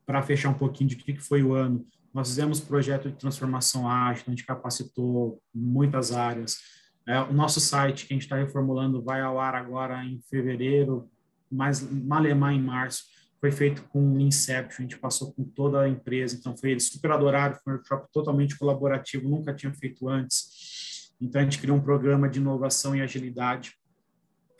para fechar um pouquinho de que foi o ano. Nós fizemos projeto de transformação ágil, a gente capacitou muitas áreas. É, o nosso site que a gente está reformulando vai ao ar agora em fevereiro, mais Malemar em março. foi feito com Inception, a gente passou com toda a empresa, então foi super adorado, foi um workshop totalmente colaborativo, nunca tinha feito antes. Então a gente criou um programa de inovação e agilidade.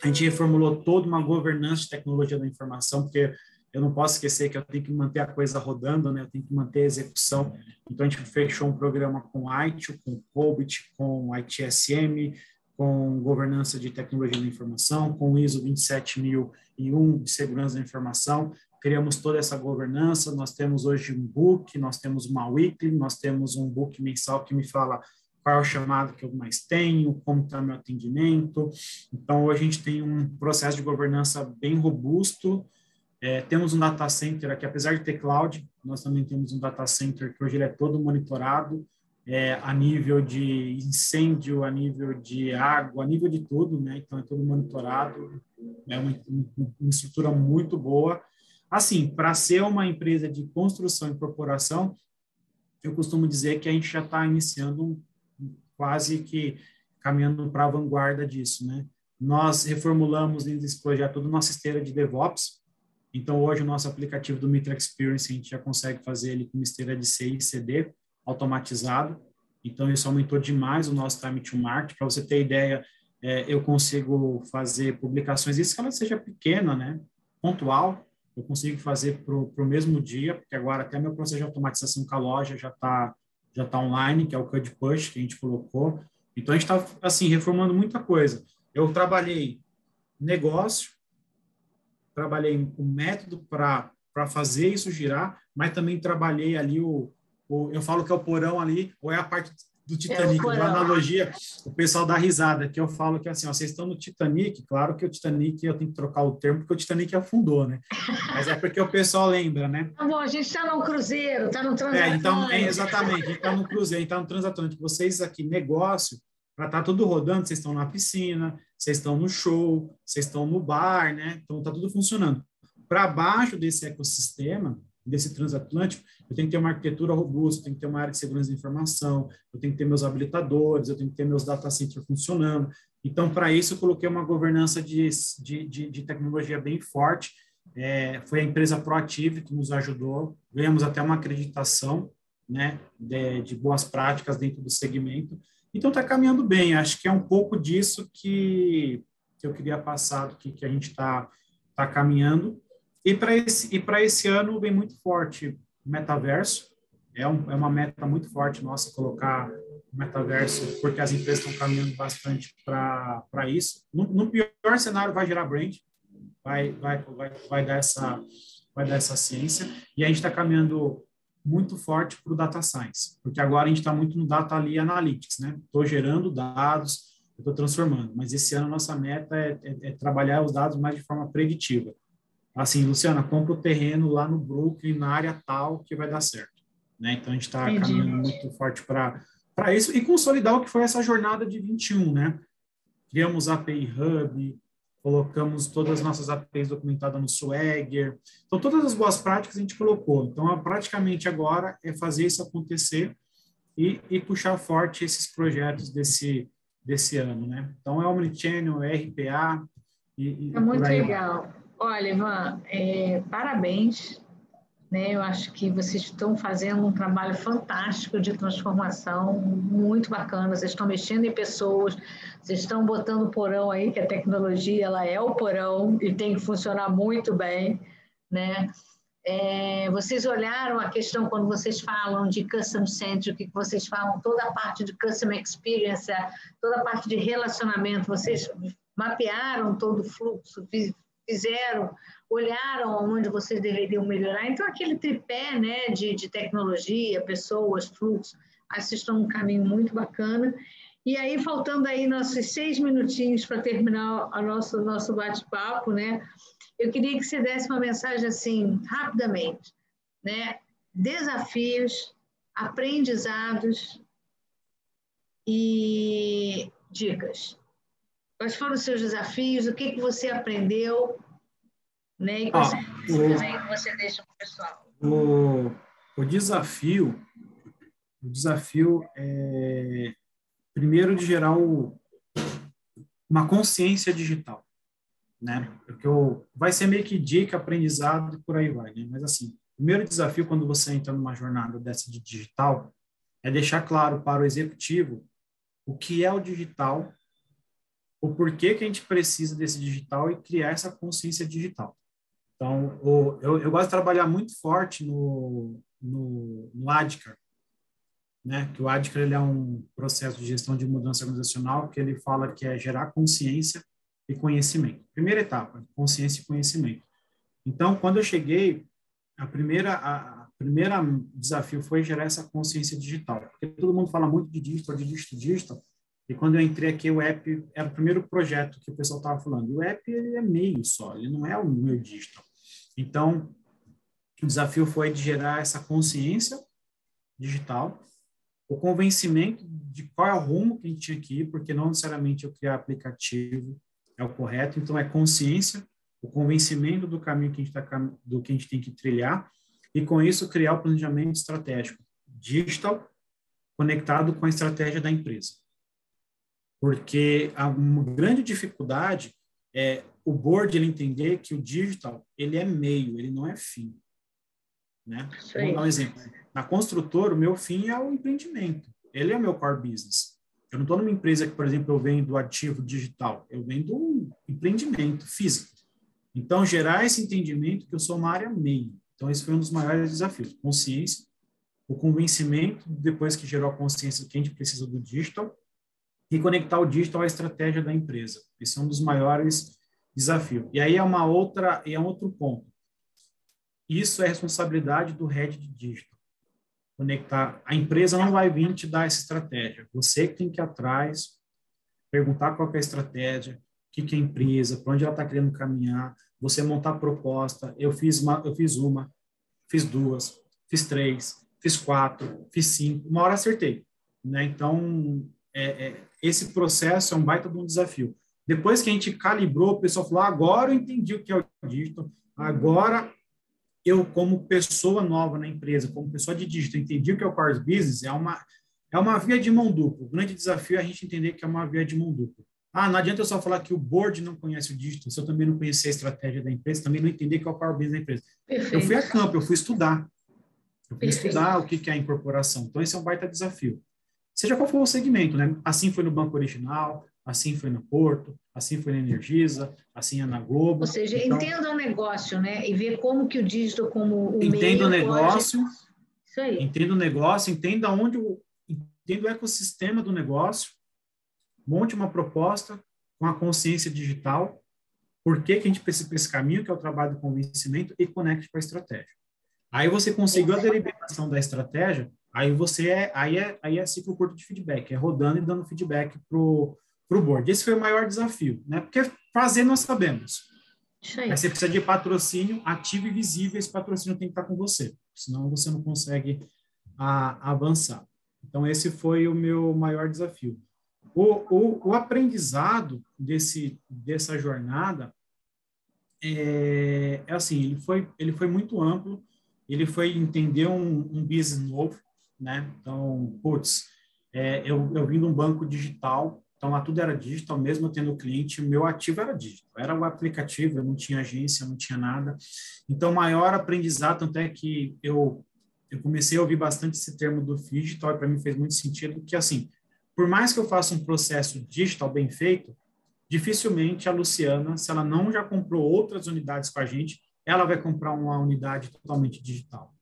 A gente reformulou toda uma governança de tecnologia da informação, porque eu não posso esquecer que eu tenho que manter a coisa rodando, né? Eu tenho que manter a execução. Então a gente fechou um programa com ITIL, com COBIT, com ITSM, com governança de tecnologia da informação, com ISO 27001 de segurança da informação criamos toda essa governança. Nós temos hoje um book, nós temos uma weekly, nós temos um book mensal que me fala qual é o chamado que eu mais tenho, como está meu atendimento. Então, hoje a gente tem um processo de governança bem robusto. É, temos um data center aqui, apesar de ter cloud, nós também temos um data center que hoje ele é todo monitorado, é, a nível de incêndio, a nível de água, a nível de tudo, né? Então, é todo monitorado, é uma, uma estrutura muito boa. Assim, para ser uma empresa de construção e incorporação, eu costumo dizer que a gente já está iniciando quase que caminhando para a vanguarda disso, né? Nós reformulamos dentro desse projeto toda a nossa esteira de DevOps. Então, hoje, o nosso aplicativo do Mitra Experience, a gente já consegue fazer ele com esteira de CI e CD automatizado. Então, isso aumentou demais o nosso time to market. Para você ter ideia, é, eu consigo fazer publicações, isso que ela seja pequena, né? Pontual, eu consigo fazer para o mesmo dia, porque agora até meu processo de automatização com a loja já está já tá online, que é o Code Push que a gente colocou. Então, a gente está, assim, reformando muita coisa. Eu trabalhei negócio, trabalhei o método para fazer isso girar, mas também trabalhei ali o, o, eu falo que é o porão ali, ou é a parte do Titanic, é analogia, o pessoal dá risada, que eu falo que assim, ó, vocês estão no Titanic, claro que o Titanic, eu tenho que trocar o termo, porque o Titanic afundou, né? Mas é porque o pessoal lembra, né? Tá bom, a gente está no cruzeiro, está no transatlântico. É, então, é, exatamente, a gente está no cruzeiro, está no transatlântico. Vocês aqui, negócio, para estar tá tudo rodando, vocês estão na piscina, vocês estão no show, vocês estão no bar, né? Então, está tudo funcionando. Para baixo desse ecossistema, desse transatlântico, eu tenho que ter uma arquitetura robusta, eu tenho que ter uma área de segurança da informação, eu tenho que ter meus habilitadores, eu tenho que ter meus data centers funcionando. Então, para isso, eu coloquei uma governança de, de, de, de tecnologia bem forte. É, foi a empresa Proactive que nos ajudou, ganhamos até uma acreditação né, de, de boas práticas dentro do segmento. Então, está caminhando bem. Acho que é um pouco disso que, que eu queria passar, que, que a gente está tá caminhando. E para esse, e esse ano vem muito forte metaverso. É, um, é uma meta muito forte nossa colocar metaverso, porque as empresas estão caminhando bastante para isso. No, no, pior cenário, vai gerar brand, vai, vai, vai, vai, dar essa, vai dar essa ciência. E a gente está caminhando muito forte para o data science, porque agora a gente está muito no data ali analytics, né? Estou gerando dados, estou transformando, mas esse ano nossa meta é, é, é trabalhar os dados mais de forma preditiva assim, Luciana, compra o terreno lá no Brooklyn, na área tal, que vai dar certo. Né? Então, a gente está caminhando muito forte para isso e consolidar o que foi essa jornada de 21, né? Criamos a API Hub, colocamos todas as nossas APIs documentadas no Swagger. Então, todas as boas práticas a gente colocou. Então, praticamente agora é fazer isso acontecer e, e puxar forte esses projetos desse, desse ano, né? Então, é Omnichannel, é RPA. E, e é muito legal. Olha, Ivan, é, parabéns. Né? Eu acho que vocês estão fazendo um trabalho fantástico de transformação, muito bacana. Vocês estão mexendo em pessoas, vocês estão botando o porão aí, que a tecnologia ela é o porão e tem que funcionar muito bem. Né? É, vocês olharam a questão quando vocês falam de custom centric, que vocês falam toda a parte de customer experience, toda a parte de relacionamento, vocês mapearam todo o fluxo, fizeram, olharam onde vocês deveriam melhorar. Então, aquele tripé né, de, de tecnologia, pessoas, fluxo, estão num caminho muito bacana. E aí, faltando aí nossos seis minutinhos para terminar o nosso, nosso bate-papo, né? Eu queria que você desse uma mensagem assim, rapidamente, né? Desafios, aprendizados e dicas. Quais foram os seus desafios? O que, que você aprendeu? Né? E quais ah, o, você deixa para o pessoal? O, o desafio, o desafio é, primeiro, de gerar o, uma consciência digital. né? Porque eu, vai ser meio que dica, aprendizado e por aí vai, né? Mas assim, o primeiro desafio quando você entra numa jornada dessa de digital é deixar claro para o executivo o que é o digital, o porquê que a gente precisa desse digital e criar essa consciência digital. Então, o, eu, eu gosto de trabalhar muito forte no, no, no ADCAR, né? Que o ADCAR ele é um processo de gestão de mudança organizacional que ele fala que é gerar consciência e conhecimento. Primeira etapa, consciência e conhecimento. Então, quando eu cheguei, a primeira a, a primeira desafio foi gerar essa consciência digital, porque todo mundo fala muito de digital, de digital, digital. E quando eu entrei aqui, o app era o primeiro projeto que o pessoal estava falando. O app ele é meio só, ele não é o meu digital. Então, o desafio foi de gerar essa consciência digital, o convencimento de qual é o rumo que a gente tinha que ir, porque não necessariamente eu criar aplicativo é o correto. Então, é consciência, o convencimento do caminho que a gente, tá, do que a gente tem que trilhar, e com isso criar o planejamento estratégico digital conectado com a estratégia da empresa. Porque a grande dificuldade é o board ele entender que o digital ele é meio, ele não é fim. Né? Vamos dar um exemplo. Na construtora, o meu fim é o empreendimento. Ele é o meu core business. Eu não estou numa empresa que, por exemplo, eu vendo ativo digital. Eu vendo um empreendimento físico. Então, gerar esse entendimento que eu sou uma área meio. Então, esse foi um dos maiores desafios. Consciência, o convencimento, depois que gerou a consciência que a gente precisa do digital, e conectar o digital à estratégia da empresa. Esse é um dos maiores desafios. E aí é uma outra, é um outro ponto. Isso é responsabilidade do head de digital. Conectar. A empresa não vai vir te dar essa estratégia. Você que tem que ir atrás, perguntar qual é a estratégia, o que, que é a empresa, para onde ela está querendo caminhar, você montar a proposta. Eu fiz uma, eu fiz uma, fiz duas, fiz três, fiz quatro, fiz cinco. Uma hora acertei. Né? Então, é, é, esse processo é um baita de um desafio. Depois que a gente calibrou, o pessoal falou: agora eu entendi o que é o digital, agora eu, como pessoa nova na empresa, como pessoa de digital, entendi o que é o Core Business, é uma, é uma via de mão dupla. O grande desafio é a gente entender que é uma via de mão dupla. Ah, não adianta eu só falar que o board não conhece o digital, se eu também não conhecer a estratégia da empresa, também não entender que é o Power Business da empresa. Perfeito. Eu fui a campo, eu fui estudar. Eu fui Perfeito. estudar o que é a incorporação. Então, esse é um baita desafio. Seja qual for o segmento, né? Assim foi no Banco Original, assim foi no Porto, assim foi na Energisa, assim é na Globo. Ou seja, então, entenda o negócio, né? E ver como que o digital como o Entenda o negócio. Pode... Isso aí. Entenda o negócio, entenda onde o entenda o ecossistema do negócio, monte uma proposta com a consciência digital, por que, que a gente precisa para esse caminho, que é o trabalho do convencimento, e conecte com a estratégia. Aí você conseguiu a deliberação da estratégia, aí você é, aí é, aí é ciclo curto de feedback, é rodando e dando feedback pro para o board. Esse foi o maior desafio, né? Porque fazer nós sabemos. Aí você precisa de patrocínio ativo e visível, esse patrocínio tem que estar com você, senão você não consegue a, avançar. Então, esse foi o meu maior desafio. O, o, o aprendizado desse, dessa jornada é, é, assim, ele foi, ele foi muito amplo, ele foi entender um, um business novo, né? Então, putz, é, eu, eu vim de um banco digital, então, lá tudo era digital, mesmo tendo cliente, meu ativo era digital. Era o aplicativo, eu não tinha agência, não tinha nada. Então, maior aprendizado, tanto é que eu, eu comecei a ouvir bastante esse termo do digital, e para mim fez muito sentido, que assim, por mais que eu faça um processo digital bem feito, dificilmente a Luciana, se ela não já comprou outras unidades com a gente, ela vai comprar uma unidade totalmente digital.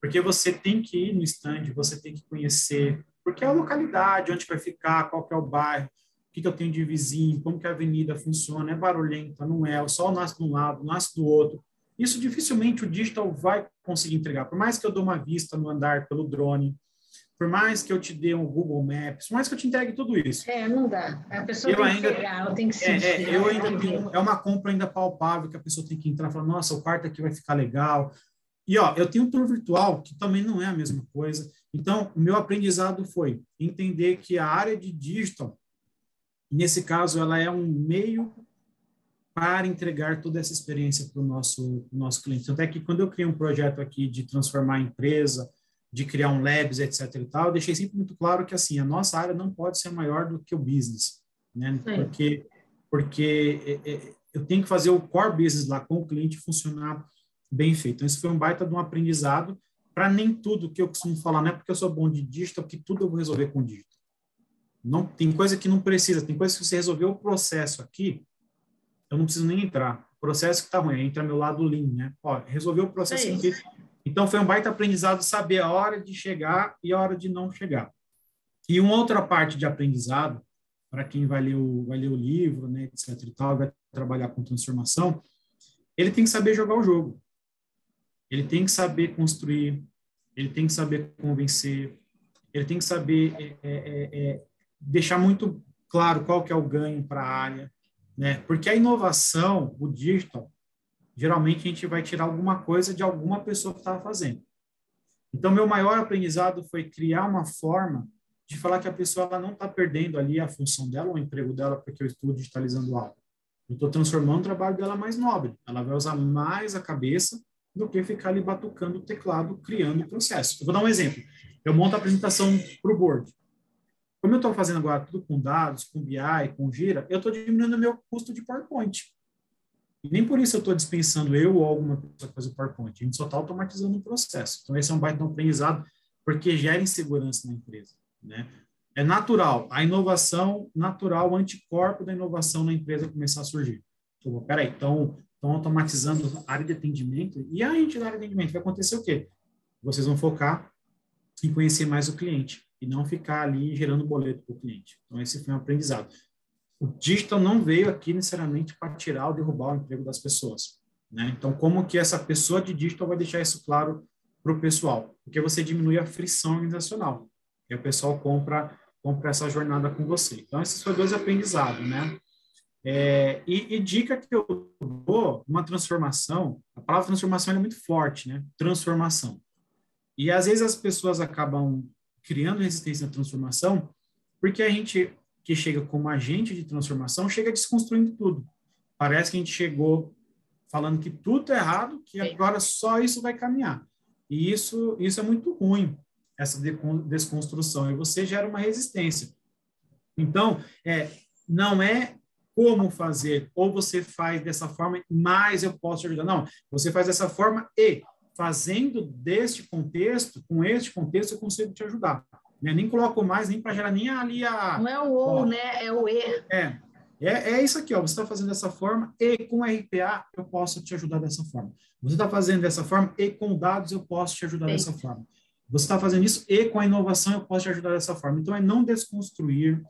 Porque você tem que ir no stand, você tem que conhecer, porque é a localidade, onde vai ficar, qual que é o bairro, o que, que eu tenho de vizinho, como que a avenida funciona, é barulhenta, não é, o sol nasce de um lado, nasce do outro. Isso dificilmente o digital vai conseguir entregar. Por mais que eu dê uma vista no andar pelo drone, por mais que eu te dê um Google Maps, por mais que eu te entregue tudo isso. É, não dá. A pessoa eu tem ainda, que pegar, ela tem que sentir. É, é, eu ainda tenho, é uma compra ainda palpável que a pessoa tem que entrar e falar, nossa, o quarto aqui vai ficar legal. E, ó, eu tenho um tour virtual, que também não é a mesma coisa. Então, o meu aprendizado foi entender que a área de digital, nesse caso, ela é um meio para entregar toda essa experiência para o nosso, nosso cliente. Tanto é que quando eu criei um projeto aqui de transformar a empresa, de criar um labs, etc e tal, eu deixei sempre muito claro que, assim, a nossa área não pode ser maior do que o business, né? Sim. Porque porque é, é, eu tenho que fazer o core business lá com o cliente funcionar bem feito. Então, isso foi um baita de um aprendizado para nem tudo que eu costumo falar, não é porque eu sou bom de digital que tudo eu vou resolver com digital. Não, tem coisa que não precisa, tem coisa que você resolveu o processo aqui, eu não preciso nem entrar. O processo que está ruim, entra meu lado lean, né? Ó, resolveu o processo é aqui. Então, foi um baita aprendizado saber a hora de chegar e a hora de não chegar. E uma outra parte de aprendizado, para quem vai ler, o, vai ler o livro, né, etc e tal, vai trabalhar com transformação, ele tem que saber jogar o jogo. Ele tem que saber construir, ele tem que saber convencer, ele tem que saber é, é, é, é deixar muito claro qual que é o ganho para a área, né? Porque a inovação, o digital, geralmente a gente vai tirar alguma coisa de alguma pessoa que estava fazendo. Então, meu maior aprendizado foi criar uma forma de falar que a pessoa ela não está perdendo ali a função dela, o emprego dela, porque eu estou digitalizando algo. Eu estou transformando o trabalho dela mais nobre. Ela vai usar mais a cabeça do que ficar ali batucando o teclado, criando o processo. Eu vou dar um exemplo. Eu monto a apresentação para o board. Como eu estou fazendo agora tudo com dados, com BI, com Gira, eu estou diminuindo o meu custo de PowerPoint. E nem por isso eu estou dispensando eu ou alguma pessoa que faz o PowerPoint. A gente só está automatizando o processo. Então, esse é um baita aprendizado, porque gera insegurança na empresa. Né? É natural, a inovação natural, o anticorpo da inovação na empresa começar a surgir. Então, peraí, então, estão automatizando a área de atendimento, e a gente na área de atendimento vai acontecer o quê? Vocês vão focar em conhecer mais o cliente e não ficar ali gerando boleto para o cliente. Então, esse foi um aprendizado. O digital não veio aqui necessariamente para tirar ou derrubar o emprego das pessoas. Né? Então, como que essa pessoa de digital vai deixar isso claro para o pessoal? Porque você diminui a frição organizacional. E o pessoal compra compra essa jornada com você. Então, esses foram dois aprendizados, né? É, e, e, dica que eu dou, uma transformação, a palavra transformação é muito forte, né? Transformação. E às vezes as pessoas acabam criando resistência à transformação, porque a gente que chega como agente de transformação chega desconstruindo tudo. Parece que a gente chegou falando que tudo é errado, que agora só isso vai caminhar. E isso, isso é muito ruim, essa desconstrução, e você gera uma resistência. Então, é, não é como fazer, ou você faz dessa forma, mas eu posso te ajudar. Não, você faz dessa forma e fazendo deste contexto, com este contexto, eu consigo te ajudar. Né? Nem coloco mais, nem para gerar nem ali a. Não é o ou, ó, né? É o e. É. É, é isso aqui, ó. Você está fazendo dessa forma e com RPA eu posso te ajudar dessa forma. Você está fazendo dessa forma e com dados eu posso te ajudar Sim. dessa forma. Você está fazendo isso e com a inovação eu posso te ajudar dessa forma. Então é não desconstruir,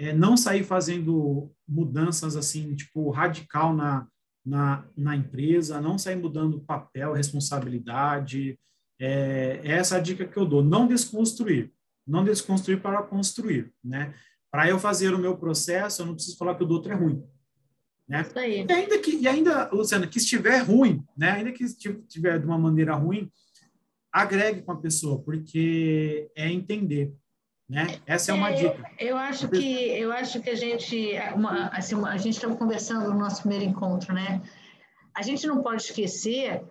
é não sair fazendo mudanças assim, tipo, radical na, na, na empresa, não sair mudando papel, responsabilidade. É, é essa a dica que eu dou. Não desconstruir. Não desconstruir para construir, né? Para eu fazer o meu processo, eu não preciso falar que o do outro é ruim. Né? E ainda que, e ainda, Luciana, que estiver ruim, né? Ainda que estiver de uma maneira ruim, agregue com a pessoa, porque é entender. Né? Essa é uma é, dica. Eu, acho que eu acho que a gente uma, assim, a gente estava conversando no nosso primeiro encontro, né? A gente não pode esquecer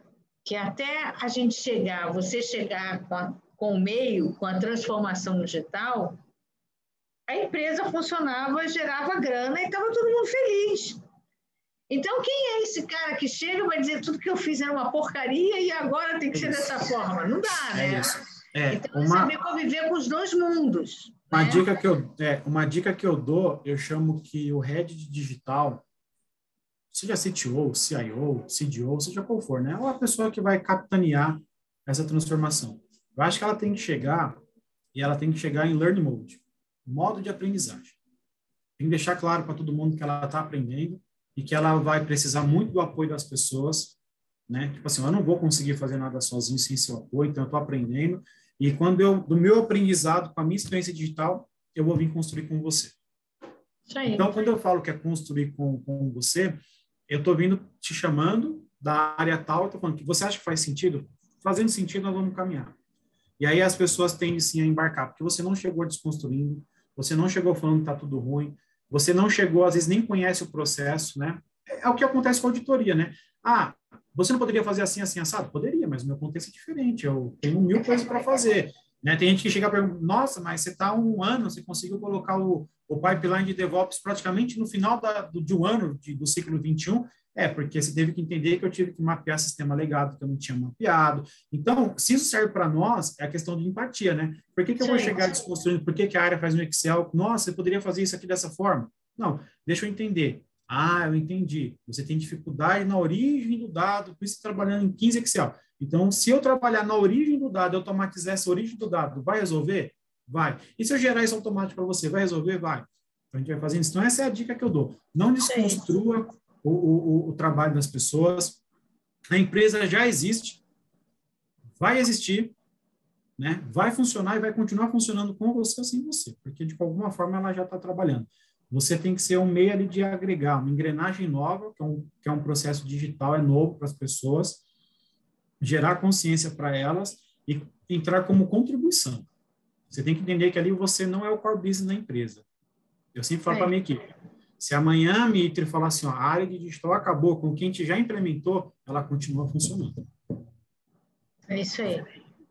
que até a gente chegar, você chegar com, a, com o meio, com a transformação digital, a empresa funcionava, gerava grana e estava todo mundo feliz. Então, quem é esse cara que chega e vai dizer tudo que eu fiz era uma porcaria e agora tem que ser dessa forma? Não dá, né? É isso. É, então, uma, saber conviver com os dois mundos. Uma, né? dica que eu, é, uma dica que eu dou, eu chamo que o head de digital, seja CTO, CIO, CDO, seja qual for, né? É uma pessoa que vai capitanear essa transformação. Eu acho que ela tem que chegar, e ela tem que chegar em learn mode, modo de aprendizagem. Tem que deixar claro para todo mundo que ela está aprendendo e que ela vai precisar muito do apoio das pessoas, né? Tipo assim, eu não vou conseguir fazer nada sozinho sem seu apoio, então eu estou aprendendo. E quando eu, do meu aprendizado, com a minha experiência digital, eu vou vir construir com você. Então, quando eu falo que é construir com, com você, eu estou vindo te chamando da área tal, estou falando que você acha que faz sentido? Fazendo sentido, nós vamos caminhar. E aí as pessoas tendem sim a embarcar, porque você não chegou desconstruindo, você não chegou falando que está tudo ruim, você não chegou, às vezes nem conhece o processo, né? É, é o que acontece com a auditoria, né? Ah, você não poderia fazer assim, assim, assado? Poderia, mas o meu contexto é diferente, eu tenho mil coisas para fazer. Né? Tem gente que chega e pergunta, nossa, mas você está um ano, você conseguiu colocar o, o pipeline de DevOps praticamente no final da, do, de um ano de, do ciclo 21 é, porque você teve que entender que eu tive que mapear sistema legado que eu não tinha mapeado. Então, se isso serve para nós, é a questão de empatia, né? Por que, que eu vou chegar desconstruindo? Por que, que a área faz no Excel? Nossa, você poderia fazer isso aqui dessa forma? Não, deixa eu entender. Ah, eu entendi. Você tem dificuldade na origem do dado, por isso tá trabalhando em 15 Excel. Então, se eu trabalhar na origem do dado, automatizar essa origem do dado, vai resolver? Vai. E se eu gerar isso automático para você, vai resolver? Vai. Então, a gente vai fazendo isso. Então, essa é a dica que eu dou. Não desconstrua o, o, o trabalho das pessoas. A empresa já existe, vai existir, né? vai funcionar e vai continuar funcionando com você sem você, porque de alguma forma ela já está trabalhando. Você tem que ser um meio ali de agregar uma engrenagem nova, que é um, que é um processo digital, é novo para as pessoas, gerar consciência para elas e entrar como contribuição. Você tem que entender que ali você não é o core business da empresa. Eu sempre falo é. para minha equipe, se amanhã a Mitre falar assim, ó, a área de digital acabou, com quem a gente já implementou, ela continua funcionando. É isso aí.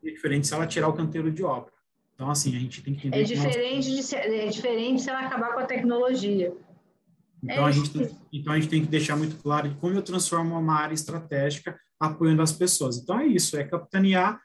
É diferente se ela tirar o canteiro de obra. Então, assim, a gente tem que entender... É diferente, nós... de, é diferente se ela acabar com a tecnologia. Então, é a gente tem, então, a gente tem que deixar muito claro de como eu transformo uma área estratégica apoiando as pessoas. Então, é isso, é capitanear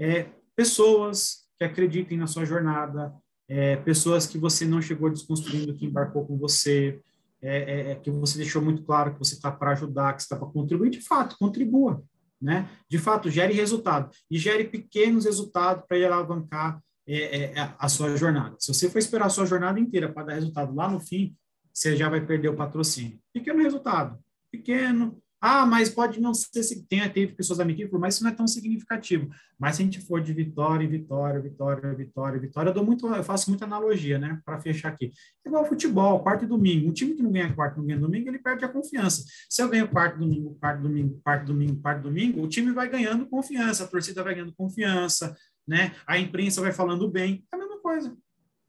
é, pessoas que acreditem na sua jornada, é, pessoas que você não chegou desconstruindo, que embarcou com você, é, é, é, que você deixou muito claro que você está para ajudar, que você está para contribuir, de fato, contribua. Né? De fato, gere resultado. E gere pequenos resultados para alavancar é, é, a sua jornada. Se você for esperar a sua jornada inteira para dar resultado lá no fim, você já vai perder o patrocínio. Pequeno resultado. Pequeno, ah, mas pode não ser, tem, teve pessoas da minha equipe, mas isso não é tão significativo. Mas se a gente for de vitória em vitória, vitória, vitória, vitória, eu dou muito, eu faço muita analogia, né, para fechar aqui. É igual futebol, quarto e domingo. Um time que não ganha quarto, não ganha domingo, ele perde a confiança. Se eu ganho quarto, domingo, quarto, domingo, quarto, domingo, quarto, domingo, o time vai ganhando confiança, a torcida vai ganhando confiança, né? A imprensa vai falando bem, é a mesma coisa.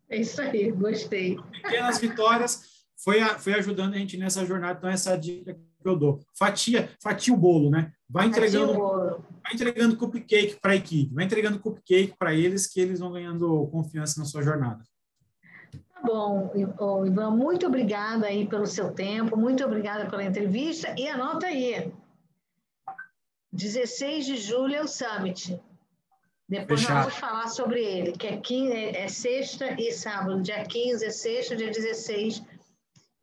É isso aí, gostei. Pequenas vitórias foi, a, foi ajudando a gente nessa jornada, então essa dica que eu dou. Fatia, fatia o bolo, né? Vai entregando, vai entregando cupcake para a equipe, vai entregando cupcake para eles que eles vão ganhando confiança na sua jornada. Tá bom, Ivan, muito obrigada aí pelo seu tempo, muito obrigada pela entrevista e anota aí. 16 de julho é o Summit. Depois Fechado. nós vamos falar sobre ele, que é, 15, é, é sexta e sábado, dia 15 é sexta, dia 16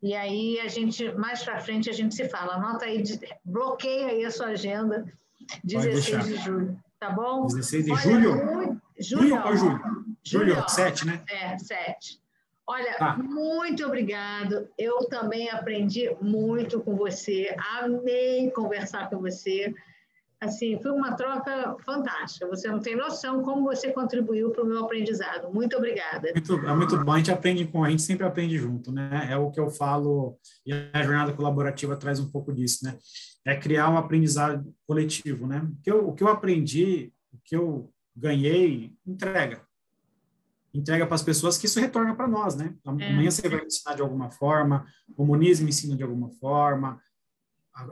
e aí a gente, mais para frente, a gente se fala. Anota aí, bloqueia aí a sua agenda, 16 de julho, tá bom? 16 de Olha, julho? Muito, julho ou julho? Julho, julho 7, né? É, 7. Olha, tá. muito obrigado. Eu também aprendi muito com você. Amei conversar com você assim, foi uma troca fantástica. Você não tem noção como você contribuiu para o meu aprendizado. Muito obrigada. Muito, é muito bom. A gente aprende com a gente sempre aprende junto, né? É o que eu falo e a jornada colaborativa traz um pouco disso, né? É criar um aprendizado coletivo, né? O que eu, o que eu aprendi, o que eu ganhei, entrega. Entrega para as pessoas que isso retorna para nós, né? É. Amanhã é. você vai ensinar de alguma forma, o Muniz me ensina de alguma forma,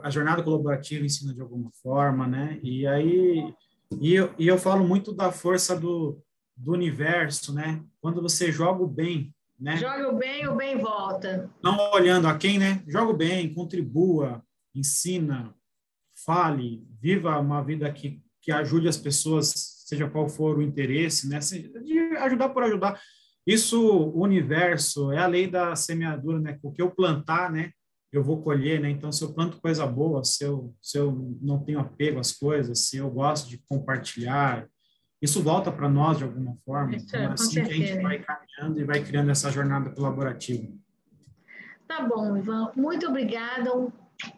a, jornada colaborativa ensina de alguma forma, né? E aí e eu, e eu falo muito da força do, do universo, né? Quando você joga o bem, né? Joga o bem, o bem volta. Não olhando a quem, né? Joga o bem, contribua, ensina, fale, viva uma vida que, que ajude as pessoas, seja qual for o interesse, né? De ajudar por ajudar. Isso, o universo, é a lei da semeadura, né? O que eu plantar, né? Eu vou colher, né? Então, se eu planto coisa boa, se eu, se eu não tenho apego às coisas, se eu gosto de compartilhar, isso volta para nós de alguma forma. Isso, então, é assim certeza. que a gente vai caminhando e vai criando essa jornada colaborativa. Tá bom, Ivan. Muito obrigada. Um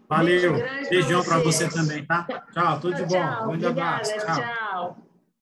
Valeu. Beijão para você. você também, tá? Tchau, tudo de bom. Tchau, Grande obrigada, abraço. tchau. tchau.